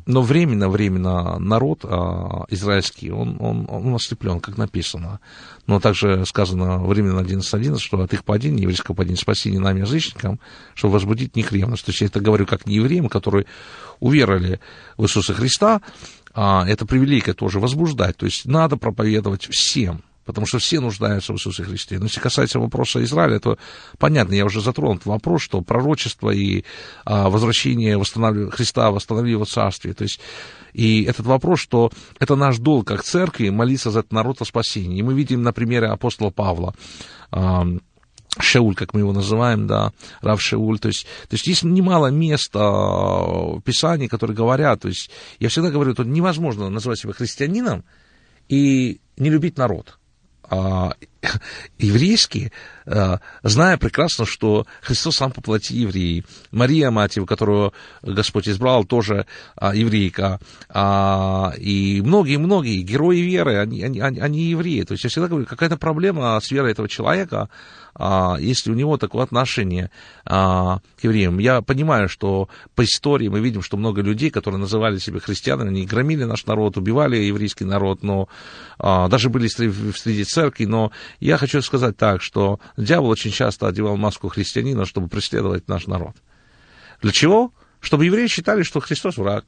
S3: но временно, временно народ а, израильский, он, он, он ослеплен, как написано. Но также сказано временно 11.11, что от их падения, еврейского падения, спасения нами, язычникам, чтобы возбудить них ревность. То есть я это говорю как не евреям, которые уверовали в Иисуса Христа, а это привилегия тоже возбуждать. То есть надо проповедовать всем, потому что все нуждаются в Иисусе Христе. Но если касается вопроса Израиля, то понятно, я уже затронул этот вопрос, что пророчество и а, возвращение восстанов... Христа, восстановили его царствие. То есть, и этот вопрос, что это наш долг как церкви молиться за этот народ о спасении. И мы видим на примере апостола Павла, а, Шеуль, как мы его называем, да, Рав Шеуль, то есть, то есть есть немало мест а, в Писании, которые говорят, то есть я всегда говорю, что невозможно называть себя христианином и не любить народ еврейские, а, зная прекрасно, что Христос сам по плоти еврей. Мария, мать его, которую Господь избрал, тоже а, еврейка. А, и многие-многие герои веры, они, они, они евреи. То есть я всегда говорю, какая-то проблема с верой этого человека, а, если у него такое отношение а, к евреям. Я понимаю, что по истории мы видим, что много людей, которые называли себя христианами, они громили наш народ, убивали еврейский народ, но а, даже были среди церкви, но Я хочу сказать так, что дьявол очень часто одевал маску христианина, чтобы преследовать наш народ. Для чего? Чтобы евреи считали, что Христос враг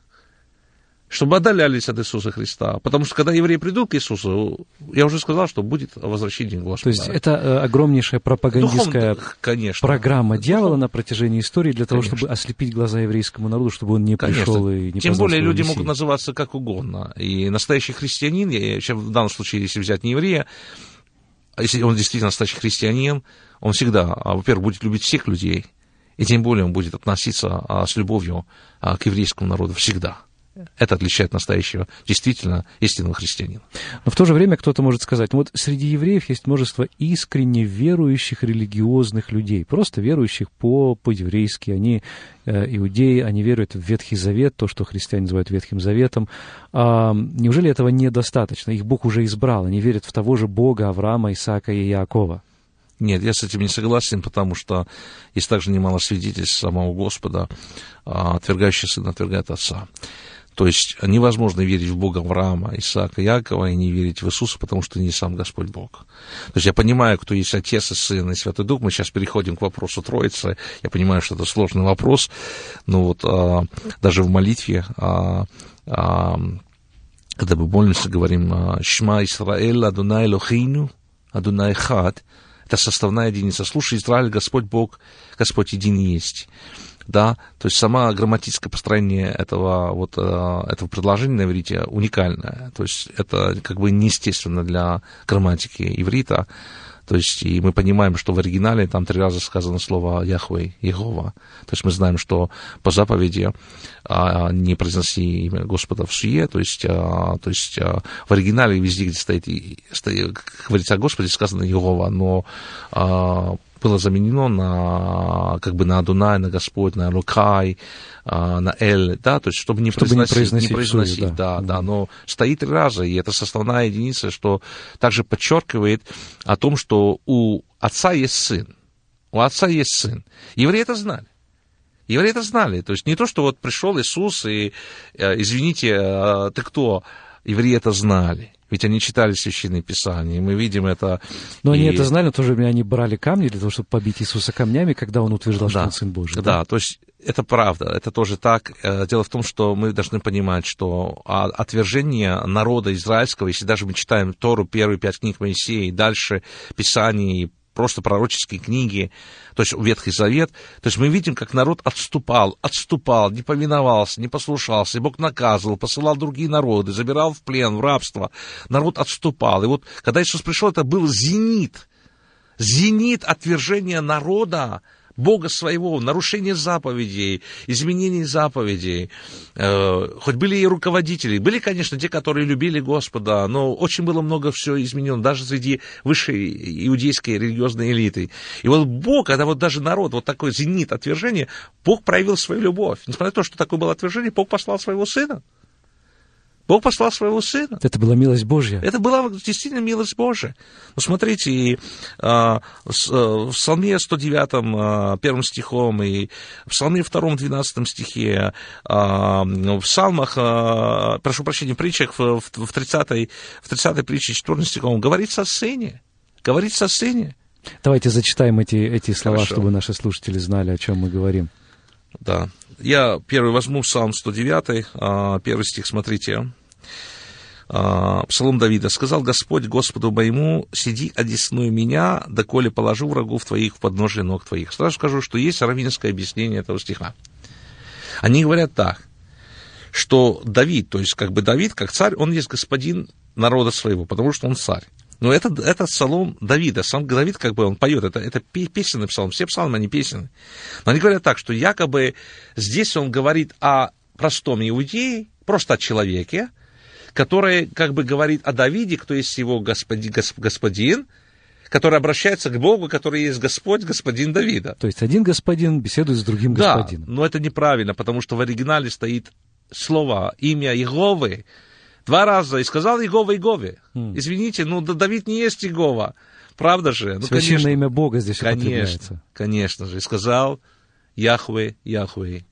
S3: чтобы отдалялись от Иисуса Христа. Потому что когда евреи придут к Иисусу, я уже сказал, что будет возвращение Господа.
S2: То есть это э, огромнейшая пропагандистская Духовно, конечно. программа дьявола Духовно. на протяжении истории для того, конечно. чтобы ослепить глаза еврейскому народу, чтобы он не конечно. пришел и не
S3: Тем более люди Мессию. могут называться как угодно. И настоящий христианин, я, в данном случае, если взять не еврея, если он действительно настоящий христианин, он всегда, а, во-первых, будет любить всех людей, и тем более он будет относиться а, с любовью а, к еврейскому народу всегда. Это отличает настоящего, действительно, истинного христианина.
S2: Но в то же время кто-то может сказать, ну вот среди евреев есть множество искренне верующих религиозных людей, просто верующих по, по-еврейски. Они э, иудеи, они веруют в Ветхий Завет, то, что христиане называют Ветхим Заветом. А, неужели этого недостаточно? Их Бог уже избрал, они верят в того же Бога Авраама, Исаака и Иакова.
S3: Нет, я с этим не согласен, потому что есть также немало свидетельств самого Господа, а, отвергающий сына отвергает отца. То есть невозможно верить в Бога Авраама, Исаака, Якова и не верить в Иисуса, потому что не сам Господь Бог. То есть я понимаю, кто есть Отец и Сын и Святой Дух. Мы сейчас переходим к вопросу Троицы. Я понимаю, что это сложный вопрос, но вот а, даже в молитве, а, а, когда мы молимся, говорим а, «Шма Исраэль, Адунай Лохейну, Адунай Хад», это составная единица. Слушай, Израиль, Господь Бог, Господь един есть да, то есть сама грамматическое построение этого, вот, э, этого предложения на иврите уникальное, то есть это как бы неестественно для грамматики иврита, то есть, и мы понимаем, что в оригинале там три раза сказано слово Яхвей, Егова. То есть мы знаем, что по заповеди а, не произноси имя Господа в суе, то есть, а, то есть а, в оригинале везде, где стоит, стоит говорится о Господе, сказано Егова, но а, было заменено на, как бы на Адунай, на Господь, на Лукай, а, на Эль, да, то есть чтобы не чтобы произносить, не произносить, не произносить суе, да. да, да, но стоит три раза, и это составная единица, что также подчеркивает о том, что у отца есть сын, у отца есть сын. Евреи это знали. Евреи это знали. То есть не то, что вот пришел Иисус и, э, извините, э, ты кто? Евреи это знали. Ведь они читали священные писания, и мы видим это.
S2: Но и... они это знали, но в то же время они брали камни для того, чтобы побить Иисуса камнями, когда он утверждал, да. что он Сын Божий.
S3: Да, да, то есть это правда, это тоже так. Э, дело в том, что мы должны понимать, что отвержение народа израильского, если даже мы читаем Тору, первые пять книг Моисея, и дальше Писание, и просто пророческие книги, то есть Ветхий Завет. То есть мы видим, как народ отступал, отступал, не повиновался, не послушался, и Бог наказывал, посылал другие народы, забирал в плен, в рабство. Народ отступал. И вот когда Иисус пришел, это был зенит, зенит отвержения народа Бога своего, нарушение заповедей, изменение заповедей. Э, хоть были и руководители, были, конечно, те, которые любили Господа, но очень было много всего изменено, даже среди высшей иудейской религиозной элиты. И вот Бог, когда вот даже народ, вот такой зенит отвержения, Бог проявил свою любовь. Несмотря на то, что такое было отвержение, Бог послал своего сына. Бог послал своего сына.
S2: Это была милость Божья.
S3: Это была действительно милость Божья. Ну, смотрите, и, а, с, а, в Псалме 109, а, первым стихом, и в Псалме 2, 12 стихе, а, в Псалмах, а, прошу прощения, в притчах, в, в 30-й, в 30 притче 14 стихом, говорится о сыне. Говорится о сыне.
S2: Давайте зачитаем эти, эти слова, Хорошо. чтобы наши слушатели знали, о чем мы говорим.
S3: Да. Я первый возьму Псалм 109, а, первый стих, смотрите. А, Псалом Давида. «Сказал Господь Господу моему, сиди, одесную меня, доколе положу врагов твоих в подножие ног твоих». Сразу скажу, что есть раввинское объяснение этого стиха. Они говорят так, что Давид, то есть как бы Давид, как царь, он есть господин народа своего, потому что он царь. Но это, это псалом Давида. Сам Давид, как бы, он поет, это, это песенный псалом. Все псалмы, они песенные. Но они говорят так, что якобы здесь он говорит о простом иудее, просто о человеке, который как бы говорит о Давиде, кто есть его господин, господин который обращается к Богу, который есть Господь, господин Давида.
S2: То есть один господин беседует с другим
S3: да,
S2: господином.
S3: но это неправильно, потому что в оригинале стоит слово, имя Иеговы, Два раза. И сказал Иегова Иегове. Mm. Извините, ну Давид не есть Иегова. Правда же? Ну,
S2: Священное конечно, имя Бога здесь
S3: Конечно, конечно же. И сказал Яхве, Яхве.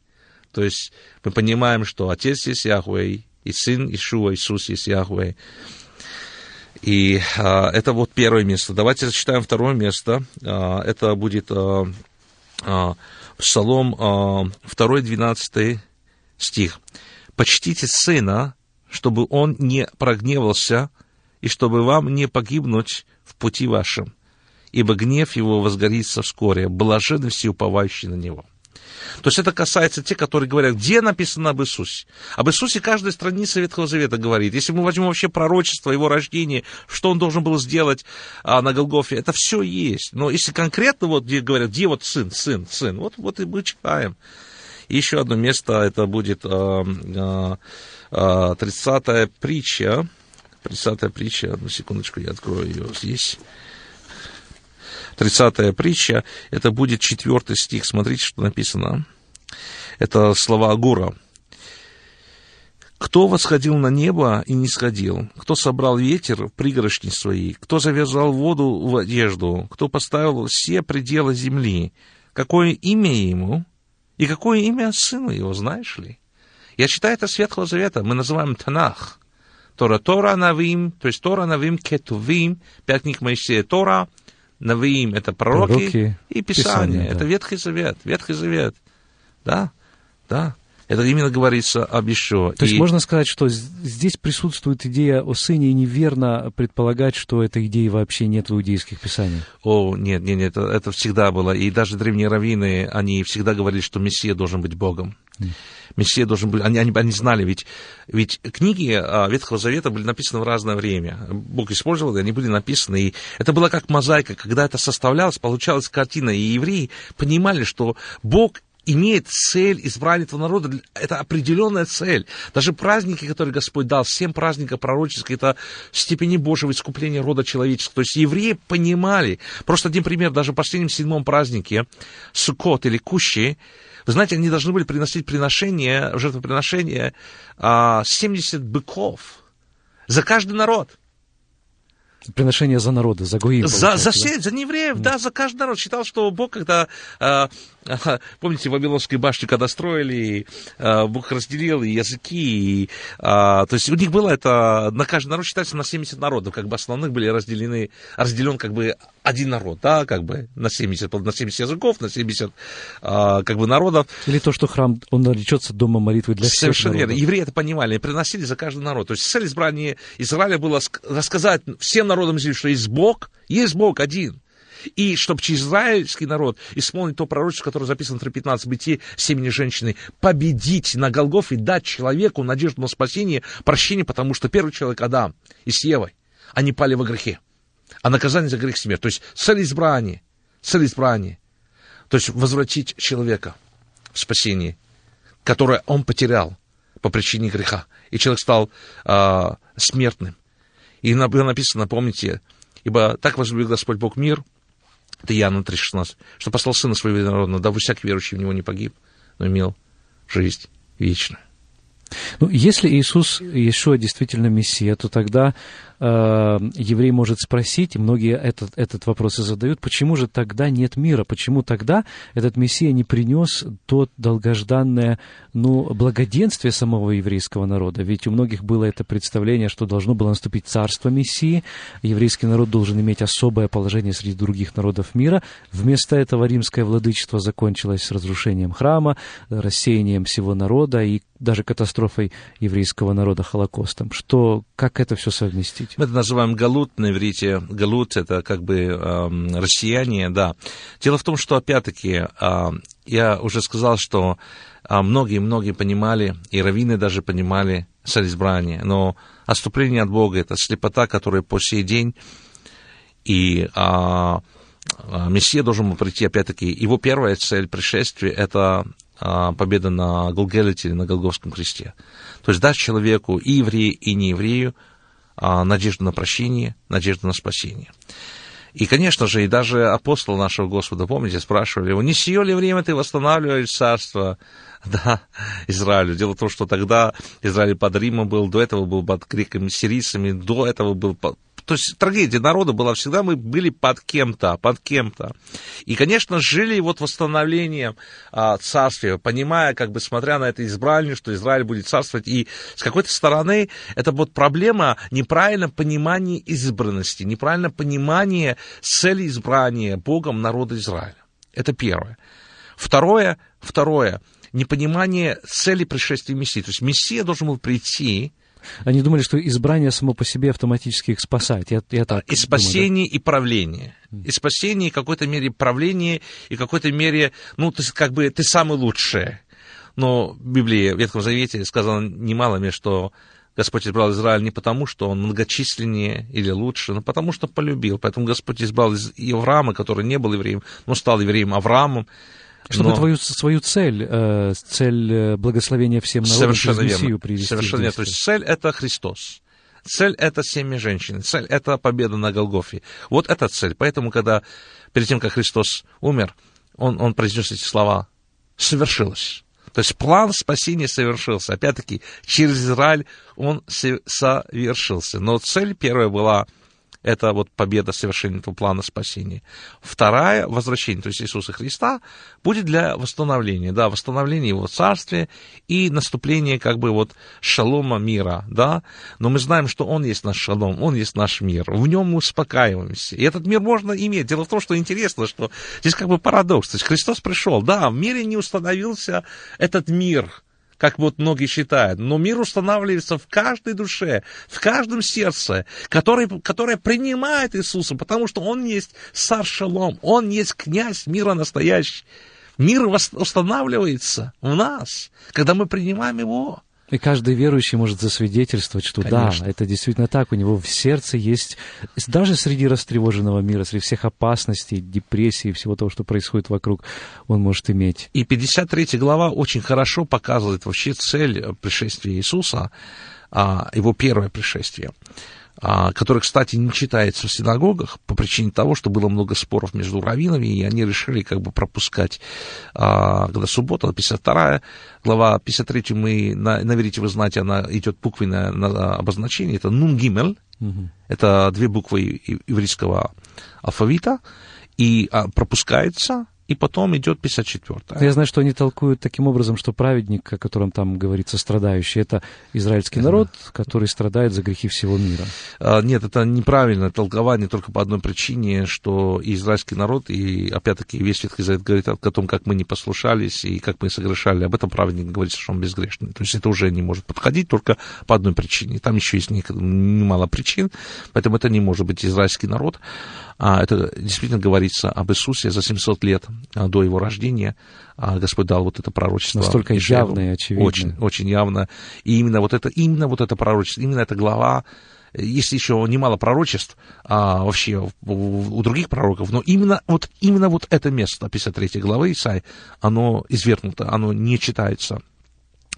S3: То есть мы понимаем, что Отец есть Яхве, и Сын Ишуа, Иисус есть Яхве. И а, это вот первое место. Давайте зачитаем второе место. А, это будет а, а, Псалом а, 2, 12 стих. «Почтите сына, чтобы он не прогневался, и чтобы вам не погибнуть в пути вашем, ибо гнев его возгорится вскоре, блаженны все уповающие на него». То есть это касается тех, которые говорят, где написано об Иисусе. Об Иисусе каждая страница Ветхого Завета говорит. Если мы возьмем вообще пророчество, его рождение, что он должен был сделать а, на Голгофе, это все есть. Но если конкретно вот где говорят, где вот сын, сын, сын, вот, вот и мы читаем. И еще одно место, это будет а, а, 30-я притча. 30-я притча, одну секундочку, я открою ее здесь. 30-я притча, это будет 4 стих. Смотрите, что написано. Это слова Агура. Кто восходил на небо и не сходил? Кто собрал ветер в пригоршни свои? Кто завязал воду в одежду? Кто поставил все пределы земли? Какое имя ему? И какое имя сыну его, знаешь ли? Я читаю это с Ветхого Завета, мы называем Танах. Тора Тора Навим, то есть Тора Навим Кетувим, пять книг Моисея Тора, Навиим – это пророки, пророки и Писание. Писание да. Это Ветхий Завет, Ветхий Завет. Да, да. Это именно говорится об еще.
S2: То и... есть можно сказать, что здесь присутствует идея о сыне, и неверно предполагать, что этой идеи вообще нет в иудейских писаниях.
S3: О, нет, нет, нет, это, это всегда было. И даже древние раввины, они всегда говорили, что Мессия должен быть Богом. Mm. Мессия должен быть... Они, они, они знали, ведь, ведь книги а, Ветхого Завета были написаны в разное время. Бог использовал, и они были написаны. И это было как мозаика. Когда это составлялось, получалась картина. И евреи понимали, что Бог имеет цель избрания этого народа. Это определенная цель. Даже праздники, которые Господь дал, всем праздникам пророческие, это степени Божьего искупления рода человеческого. То есть евреи понимали. Просто один пример, даже в последнем седьмом празднике, Суккот или Кущи, вы знаете, они должны были приносить приношение, жертвоприношение 70 быков за каждый народ –
S2: Приношение за народы, за Гуим.
S3: За, за, все, да? за неевреев, да. да, за каждый народ. Считал, что Бог, когда, э, э, помните, Вавилонскую башню, когда строили, э, Бог разделил и языки, и, э, то есть у них было это, на каждый народ считается на 70 народов, как бы основных были разделены, разделен как бы один народ, да, как бы на 70, на 70 языков, на 70 э, как бы народов.
S2: Или то, что храм, он наречется домом молитвы для всех
S3: Совершенно верно. Евреи это понимали, приносили за каждый народ. То есть цель избрания Израиля было рассказать всем народам земли, что есть Бог, есть Бог один. И чтобы через израильский народ исполнить то пророчество, которое записано в 3.15 бытие семени женщины, победить на Голгоф и дать человеку надежду на спасение, прощение, потому что первый человек Адам и с Евой, они пали во грехе. А наказание за грех смерть. То есть цель избрания, цель избрания. То есть возвратить человека в спасение, которое он потерял по причине греха. И человек стал э, смертным. И написано, помните, ибо так возлюбил Господь Бог мир, это Иоанна 3,16, что послал Сына Своего Единородного, дабы всякий верующий в Него не погиб, но имел жизнь вечную.
S2: Ну, если Иисус Иешуа действительно Мессия, то тогда э, еврей может спросить, и многие этот, этот вопрос и задают, почему же тогда нет мира, почему тогда этот Мессия не принес то долгожданное ну, благоденствие самого еврейского народа? Ведь у многих было это представление, что должно было наступить царство Мессии, еврейский народ должен иметь особое положение среди других народов мира. Вместо этого римское владычество закончилось разрушением храма, рассеянием всего народа и даже катастрофой еврейского народа Холокостом. Что, как это все совместить?
S3: Мы это называем галут на иврите. Галут — это как бы э, россияние, да. Дело в том, что, опять-таки, э, я уже сказал, что многие-многие э, понимали, и раввины даже понимали цель избрания, но отступление от Бога — это слепота, которая по сей день, и а, Мессия должен был прийти, опять-таки, его первая цель пришествия — это победа на Голгелете на Голговском кресте. То есть дать человеку и еврею, и нееврею а, надежду на прощение, надежду на спасение. И, конечно же, и даже апостол нашего Господа, помните, спрашивали его, не сие ли время ты восстанавливаешь царство да, Израилю? Дело в том, что тогда Израиль под Римом был, до этого был под греками, сирийцами, до этого был под то есть трагедия народа была всегда, мы были под кем-то, под кем-то. И, конечно, жили вот восстановлением а, царствия, понимая, как бы смотря на это избрание, что Израиль будет царствовать. И с какой-то стороны это вот проблема неправильного понимания избранности, неправильного понимания цели избрания Богом народа Израиля. Это первое. Второе, второе, непонимание цели пришествия Мессии. То есть Мессия должен был прийти,
S2: они думали, что избрание само по себе автоматически их спасает. Я, я так
S3: и спасение, думаю, да? и правление. И спасение, и в какой-то мере правление, и в какой-то мере, ну, ты как бы, ты самый лучший. Но в Библии, в Ветхом Завете сказано немало мне, что Господь избрал Израиль не потому, что он многочисленнее или лучше, но потому, что полюбил. Поэтому Господь избрал из Авраама, который не был евреем, но стал евреем Авраамом.
S2: Чтобы но... твою, свою цель, э, цель э, благословения всем народам,
S3: Совершенно верно. привести. Совершенно верно. То есть цель — это Христос. Цель — это семя женщин. Цель — это победа на Голгофе. Вот эта цель. Поэтому, когда перед тем, как Христос умер, он, он произнес эти слова «совершилось». То есть план спасения совершился. Опять-таки, через Израиль он совершился. Но цель первая была это вот победа совершения этого плана спасения. Вторая, возвращение, то есть Иисуса Христа, будет для восстановления, да, восстановления Его Царствия и наступления как бы вот шалома мира, да. Но мы знаем, что Он есть наш шалом, Он есть наш мир, в Нем мы успокаиваемся. И этот мир можно иметь. Дело в том, что интересно, что здесь как бы парадокс. То есть Христос пришел, да, в мире не установился этот мир, как вот многие считают, но мир устанавливается в каждой душе, в каждом сердце, который, которое принимает Иисуса, потому что Он есть царь Шалом, Он есть князь мира настоящий. Мир устанавливается в нас, когда мы принимаем Его.
S2: И каждый верующий может засвидетельствовать, что Конечно. да, это действительно так. У него в сердце есть, даже среди растревоженного мира, среди всех опасностей, депрессии, всего того, что происходит вокруг, он может иметь.
S3: И 53 глава очень хорошо показывает вообще цель пришествия Иисуса, а, его первое пришествие. А, который, кстати, не читается в синагогах по причине того, что было много споров между раввинами, и они решили как бы пропускать, а, когда суббота, 52 глава, 53 мы, на, на верите вы знаете, она идет буквенное на обозначение, это нун гимель, угу. это две буквы еврейского алфавита, и а, пропускается, и потом идет 54-я.
S2: Я знаю, что они толкуют таким образом, что праведник, о котором там говорится, страдающий, это израильский народ, который страдает за грехи всего мира.
S3: А, нет, это неправильное толкование только по одной причине, что и израильский народ, и опять-таки весь Ветхий Завет говорит о том, как мы не послушались и как мы согрешали. Об этом праведник говорится, что он безгрешный. То есть это уже не может подходить только по одной причине. Там еще есть немало причин, поэтому это не может быть израильский народ. А это действительно говорится об Иисусе за 700 лет а, до его рождения. А Господь дал вот это пророчество.
S2: Настолько явно и очевидно.
S3: Очень, очень явно. И именно вот это, именно вот это пророчество, именно эта глава, есть еще немало пророчеств а, вообще у, других пророков, но именно вот, именно вот это место 53 главы Исаи, оно извергнуто, оно не читается,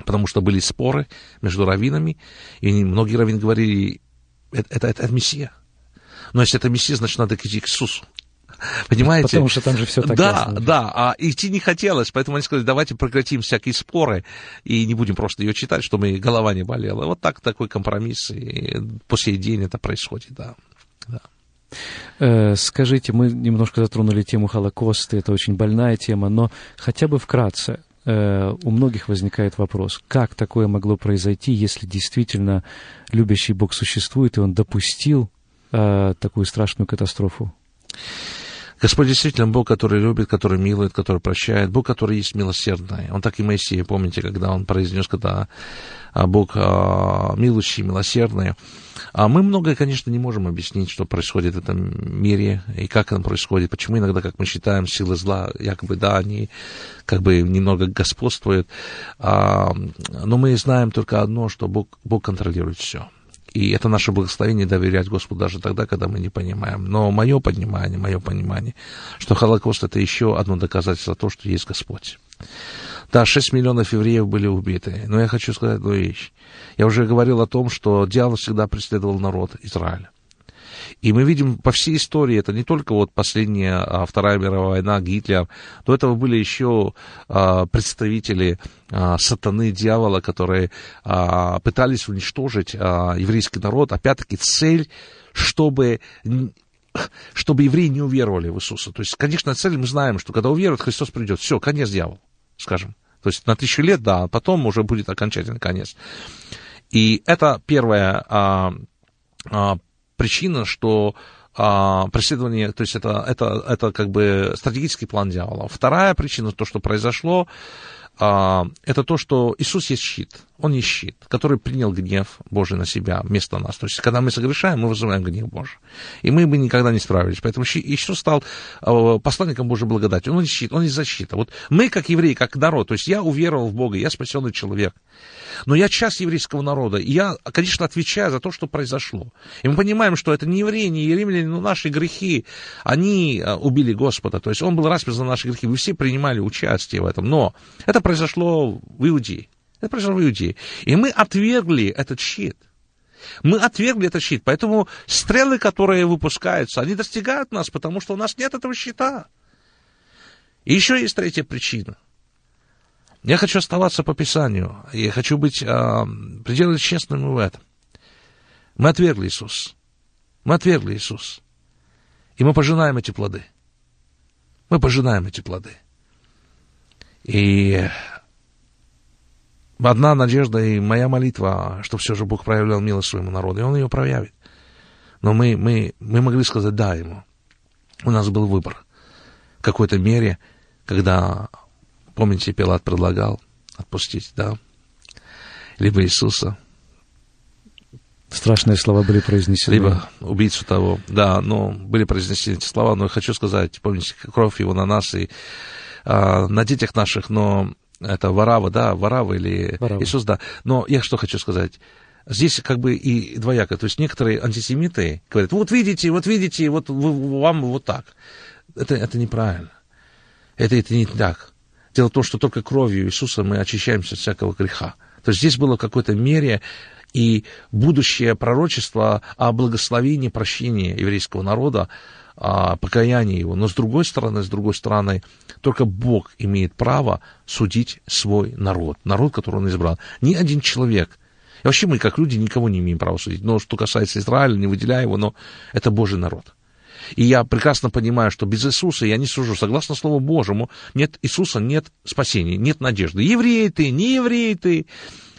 S3: потому что были споры между раввинами, и многие раввины говорили, это, это, это Мессия, но если это Мессия, значит, надо идти к Иисусу. Понимаете?
S2: Потому что там же все так
S3: Да, ясно. да, а идти не хотелось, поэтому они сказали, давайте прекратим всякие споры и не будем просто ее читать, чтобы голова не болела. Вот так такой компромисс, и по сей день это происходит, да. да.
S2: Э, скажите, мы немножко затронули тему Холокоста, это очень больная тема, но хотя бы вкратце, э, у многих возникает вопрос, как такое могло произойти, если действительно любящий Бог существует, и Он допустил э, такую страшную катастрофу?
S3: Господь действительно Бог, который любит, который милует, который прощает, Бог, который есть милосердный. Он так и Моисея, помните, когда он произнес, когда а, Бог а, милующий, милосердный. А мы многое, конечно, не можем объяснить, что происходит в этом мире и как оно происходит, почему иногда, как мы считаем, силы зла, якобы, да, они как бы немного господствуют. Но мы знаем только одно, что Бог, Бог контролирует все. И это наше благословение доверять Господу даже тогда, когда мы не понимаем. Но мое понимание, мое понимание, что Холокост это еще одно доказательство того, что есть Господь. Да, 6 миллионов евреев были убиты. Но я хочу сказать одну вещь. Я уже говорил о том, что дьявол всегда преследовал народ Израиля. И мы видим по всей истории, это не только вот последняя а, Вторая мировая война, Гитлер, до этого были еще а, представители а, сатаны, дьявола, которые пытались уничтожить еврейский народ. Опять-таки цель, чтобы чтобы евреи не уверовали в Иисуса. То есть, конечно, цель мы знаем, что когда уверуют, Христос придет. Все, конец дьяволу, скажем. То есть на тысячу лет, да, а потом уже будет окончательный конец. И это первая а, а, причина, что а, преследование, то есть это, это, это как бы стратегический план дьявола. Вторая причина, то, что произошло, а, это то, что Иисус есть щит. Он щит, который принял гнев Божий на себя вместо нас. То есть, когда мы согрешаем, мы вызываем гнев Божий. И мы бы никогда не справились. Поэтому Иисус стал а, посланником Божьей благодати. Он щит, он есть защита. Вот мы, как евреи, как народ, то есть я уверовал в Бога, я спасенный человек. Но я часть еврейского народа, и я, конечно, отвечаю за то, что произошло. И мы понимаем, что это не евреи, не римляне, но наши грехи, они а, убили Господа. То есть он был распят за наши грехи. Вы все принимали участие в этом. Но это произошло в Иудее. Это произошло в Иудее. И мы отвергли этот щит. Мы отвергли этот щит. Поэтому стрелы, которые выпускаются, они достигают нас, потому что у нас нет этого щита. И еще есть третья причина. Я хочу оставаться по Писанию. Я хочу быть а, предельно честным в этом. Мы отвергли Иисус. Мы отвергли Иисус. И мы пожинаем эти плоды. Мы пожинаем эти плоды. И одна надежда и моя молитва, что все же Бог проявлял милость своему народу, и Он ее проявит. Но мы, мы, мы могли сказать «да» Ему. У нас был выбор. В какой-то мере, когда Помните, Пилат предлагал отпустить, да? Либо Иисуса.
S2: Страшные слова были произнесены.
S3: Либо убийцу того. Да, но были произнесены эти слова, но я хочу сказать, помните, кровь его на нас и а, на детях наших, но это Варава, да, Варава или Варава. Иисус, да. Но я что хочу сказать, здесь как бы и двояко. То есть некоторые антисемиты говорят, вот видите, вот видите, вот вы, вам вот так. Это, это неправильно. Это, это не так. Дело в том, что только кровью Иисуса мы очищаемся от всякого греха. То есть здесь было в какой-то мере и будущее пророчество о благословении прощения еврейского народа, о покаянии его. Но с другой стороны, с другой стороны, только Бог имеет право судить свой народ, народ, который он избрал. Ни один человек – и вообще мы, как люди, никого не имеем права судить. Но что касается Израиля, не выделяя его, но это Божий народ. И я прекрасно понимаю, что без Иисуса я не сужу. Согласно Слову Божьему, нет Иисуса, нет спасения, нет надежды. Еврей ты, не еврей ты.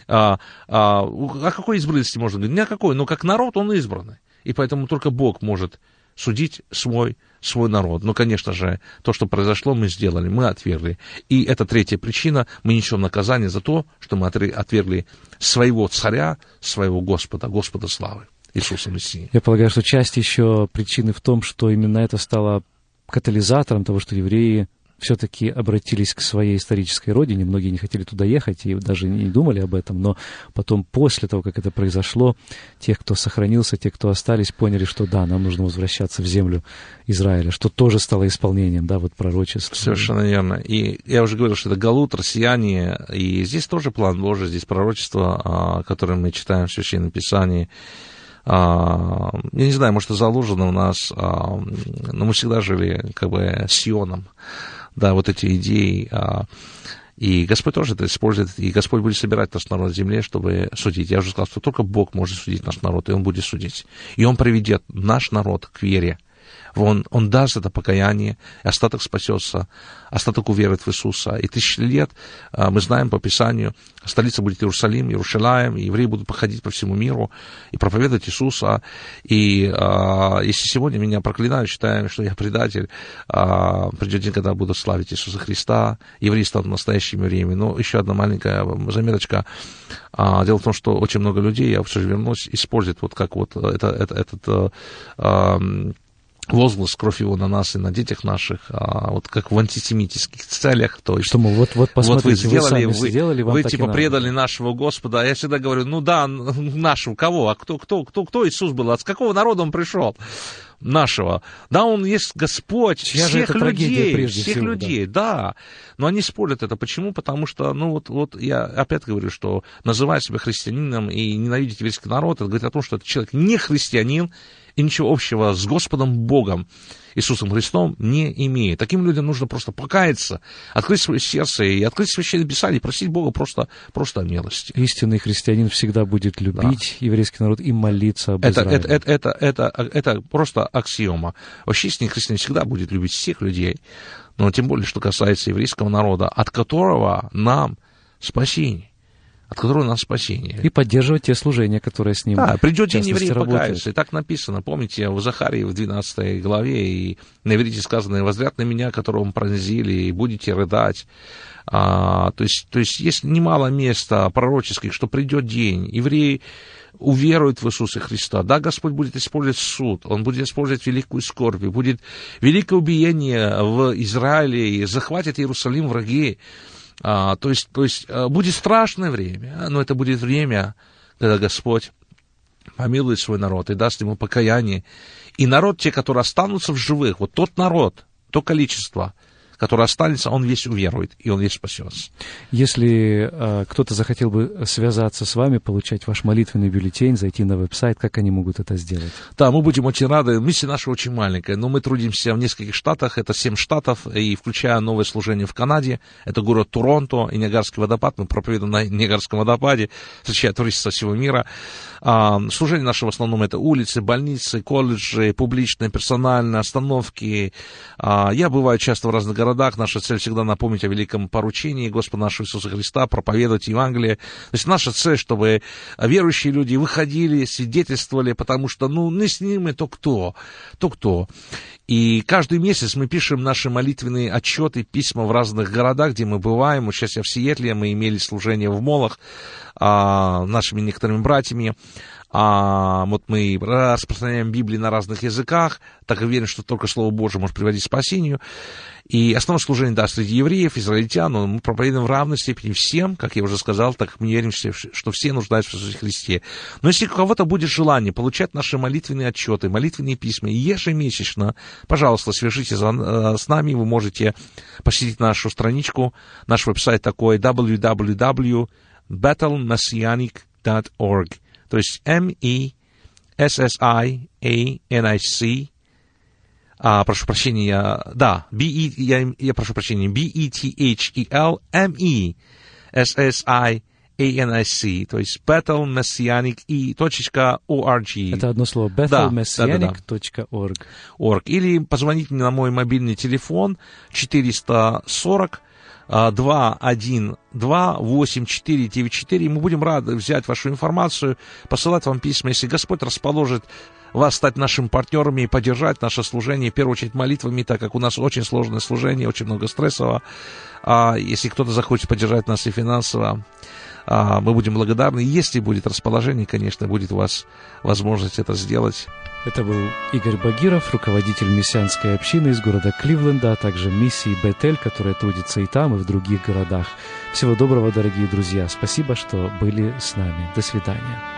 S3: А, а, о какой избранности можно говорить? Ни о какой, но как народ он избранный. И поэтому только Бог может судить свой, свой народ. Но, конечно же, то, что произошло, мы сделали, мы отвергли. И это третья причина, мы несем наказание за то, что мы отвергли своего царя, своего Господа, Господа славы. Иисуса Мессии.
S2: Я полагаю, что часть еще причины в том, что именно это стало катализатором того, что евреи все-таки обратились к своей исторической родине. Многие не хотели туда ехать и даже не думали об этом. Но потом, после того, как это произошло, тех, кто сохранился, те, кто остались, поняли, что да, нам нужно возвращаться в землю Израиля, что тоже стало исполнением, да, вот пророчества.
S3: Совершенно верно. И я уже говорил, что это Галут, россияне, и здесь тоже план Божий, здесь пророчество, а, которое мы читаем в Священном Писании, а, я не знаю, может, это заложено у нас, а, но мы всегда жили как бы с Сионом, да, вот эти идеи, а, и Господь тоже это использует, и Господь будет собирать наш народ на земле, чтобы судить. Я уже сказал, что только Бог может судить наш народ, и Он будет судить. И Он приведет наш народ к вере, он, он даст это покаяние, остаток спасется, остаток уверует в Иисуса. И тысячи лет, а, мы знаем по Писанию, столица будет Иерусалим, Иерушалаем, и евреи будут походить по всему миру и проповедовать Иисуса. И а, если сегодня меня проклинают, считая, что я предатель, а, придет день, когда буду славить Иисуса Христа, евреи станут настоящими евреями. Но еще одна маленькая заметочка. А, дело в том, что очень много людей, я все же вернусь, используют вот как вот это, это, этот а, возглас кровь его на нас и на детях наших, а вот как в антисемитических целях. То есть,
S2: что, мол, вот, вот,
S3: вот вы сделали, вы, вы, сделали, вы типа предали нашего Господа. А я всегда говорю, ну да, нашего, кого? А кто, кто, кто, кто Иисус был? От какого народа он пришел? нашего. Да, он есть Господь Чья всех людей, всех всего, людей, да. да. Но они спорят это. Почему? Потому что, ну вот, вот я опять говорю, что называя себя христианином и ненавидеть еврейский народ, это говорит о том, что этот человек не христианин, и ничего общего с Господом Богом, Иисусом Христом не имеет. Таким людям нужно просто покаяться, открыть свое сердце и открыть Священное Писание, и просить Бога просто, просто о милости.
S2: Истинный христианин всегда будет любить да. еврейский народ и молиться об
S3: это, Израиле. Это, это, это, это, это просто аксиома. Вообще истинный христианин всегда будет любить всех людей, но тем более, что касается еврейского народа, от которого нам спасение от которого у нас спасение.
S2: И поддерживать те служения, которые с ним
S3: Да, придет день евреев покаяться. И так написано, помните, в Захарии в 12 главе, и на иврите сказано, «Возрят на меня, которого пронзили, и будете рыдать». А, то, есть, то есть есть немало места пророческих, что придет день, евреи уверуют в Иисуса Христа. Да, Господь будет использовать суд, Он будет использовать великую скорбь, будет великое убиение в Израиле, и захватит Иерусалим враги. А, то есть, то есть э, будет страшное время, но это будет время, когда Господь помилует свой народ и даст ему покаяние. И народ, те, которые останутся в живых, вот тот народ, то количество – который останется, он весь уверует, и он весь спасется.
S2: Если э, кто-то захотел бы связаться с вами, получать ваш молитвенный бюллетень, зайти на веб-сайт, как они могут это сделать?
S3: Да, мы будем очень рады. Миссия наша очень маленькая, но мы трудимся в нескольких штатах, это семь штатов, и включая новое служение в Канаде, это город Торонто и Ниагарский водопад, мы проповедуем на Ниагарском водопаде, встречая туристов со всего мира. А, служение наше в основном это улицы, больницы, колледжи, публичные, персональные, остановки. А, я бываю часто в разных городах. Наша цель всегда напомнить о великом поручении Господа нашего Иисуса Христа, проповедовать Евангелие. То есть наша цель, чтобы верующие люди выходили, свидетельствовали, потому что, ну, не с ними, то кто? То кто? И каждый месяц мы пишем наши молитвенные отчеты, письма в разных городах, где мы бываем. Вот сейчас я в Сиэтле, мы имели служение в Молах а, нашими некоторыми братьями. А, вот мы распространяем Библии на разных языках, так уверен, что только Слово Божие может приводить к спасению. И основное служение, да, среди евреев, израильтян, но мы проповедуем в равной степени всем, как я уже сказал, так мы верим, что все нуждаются в Иисусе Христе. Но если у кого-то будет желание получать наши молитвенные отчеты, молитвенные письма ежемесячно, пожалуйста, свяжитесь э, с нами, вы можете посетить нашу страничку, наш веб-сайт такой www.battlemessianic.org то есть M-E-S-S-I-A-N-I-C, а, прошу прощения, да, B-E, я, я прошу прощения, B-E-T-H-E-L, M-E-S-S-I, A-N-I-C, то есть Bethel Messianic и точка .org.
S2: Это одно слово, bethelmessianic.org. Да,
S3: да, да. Или позвоните мне на мой мобильный телефон 440 212-8494. Мы будем рады взять вашу информацию, посылать вам письма, если Господь расположит вас стать нашим партнерами и поддержать наше служение, в первую очередь молитвами, так как у нас очень сложное служение, очень много стрессового. А если кто-то захочет поддержать нас и финансово, а, мы будем благодарны. Если будет расположение, конечно, будет у вас возможность это сделать.
S2: Это был Игорь Багиров, руководитель мессианской общины из города Кливленда, а также миссии Бетель, которая трудится и там, и в других городах. Всего доброго, дорогие друзья. Спасибо, что были с нами. До свидания.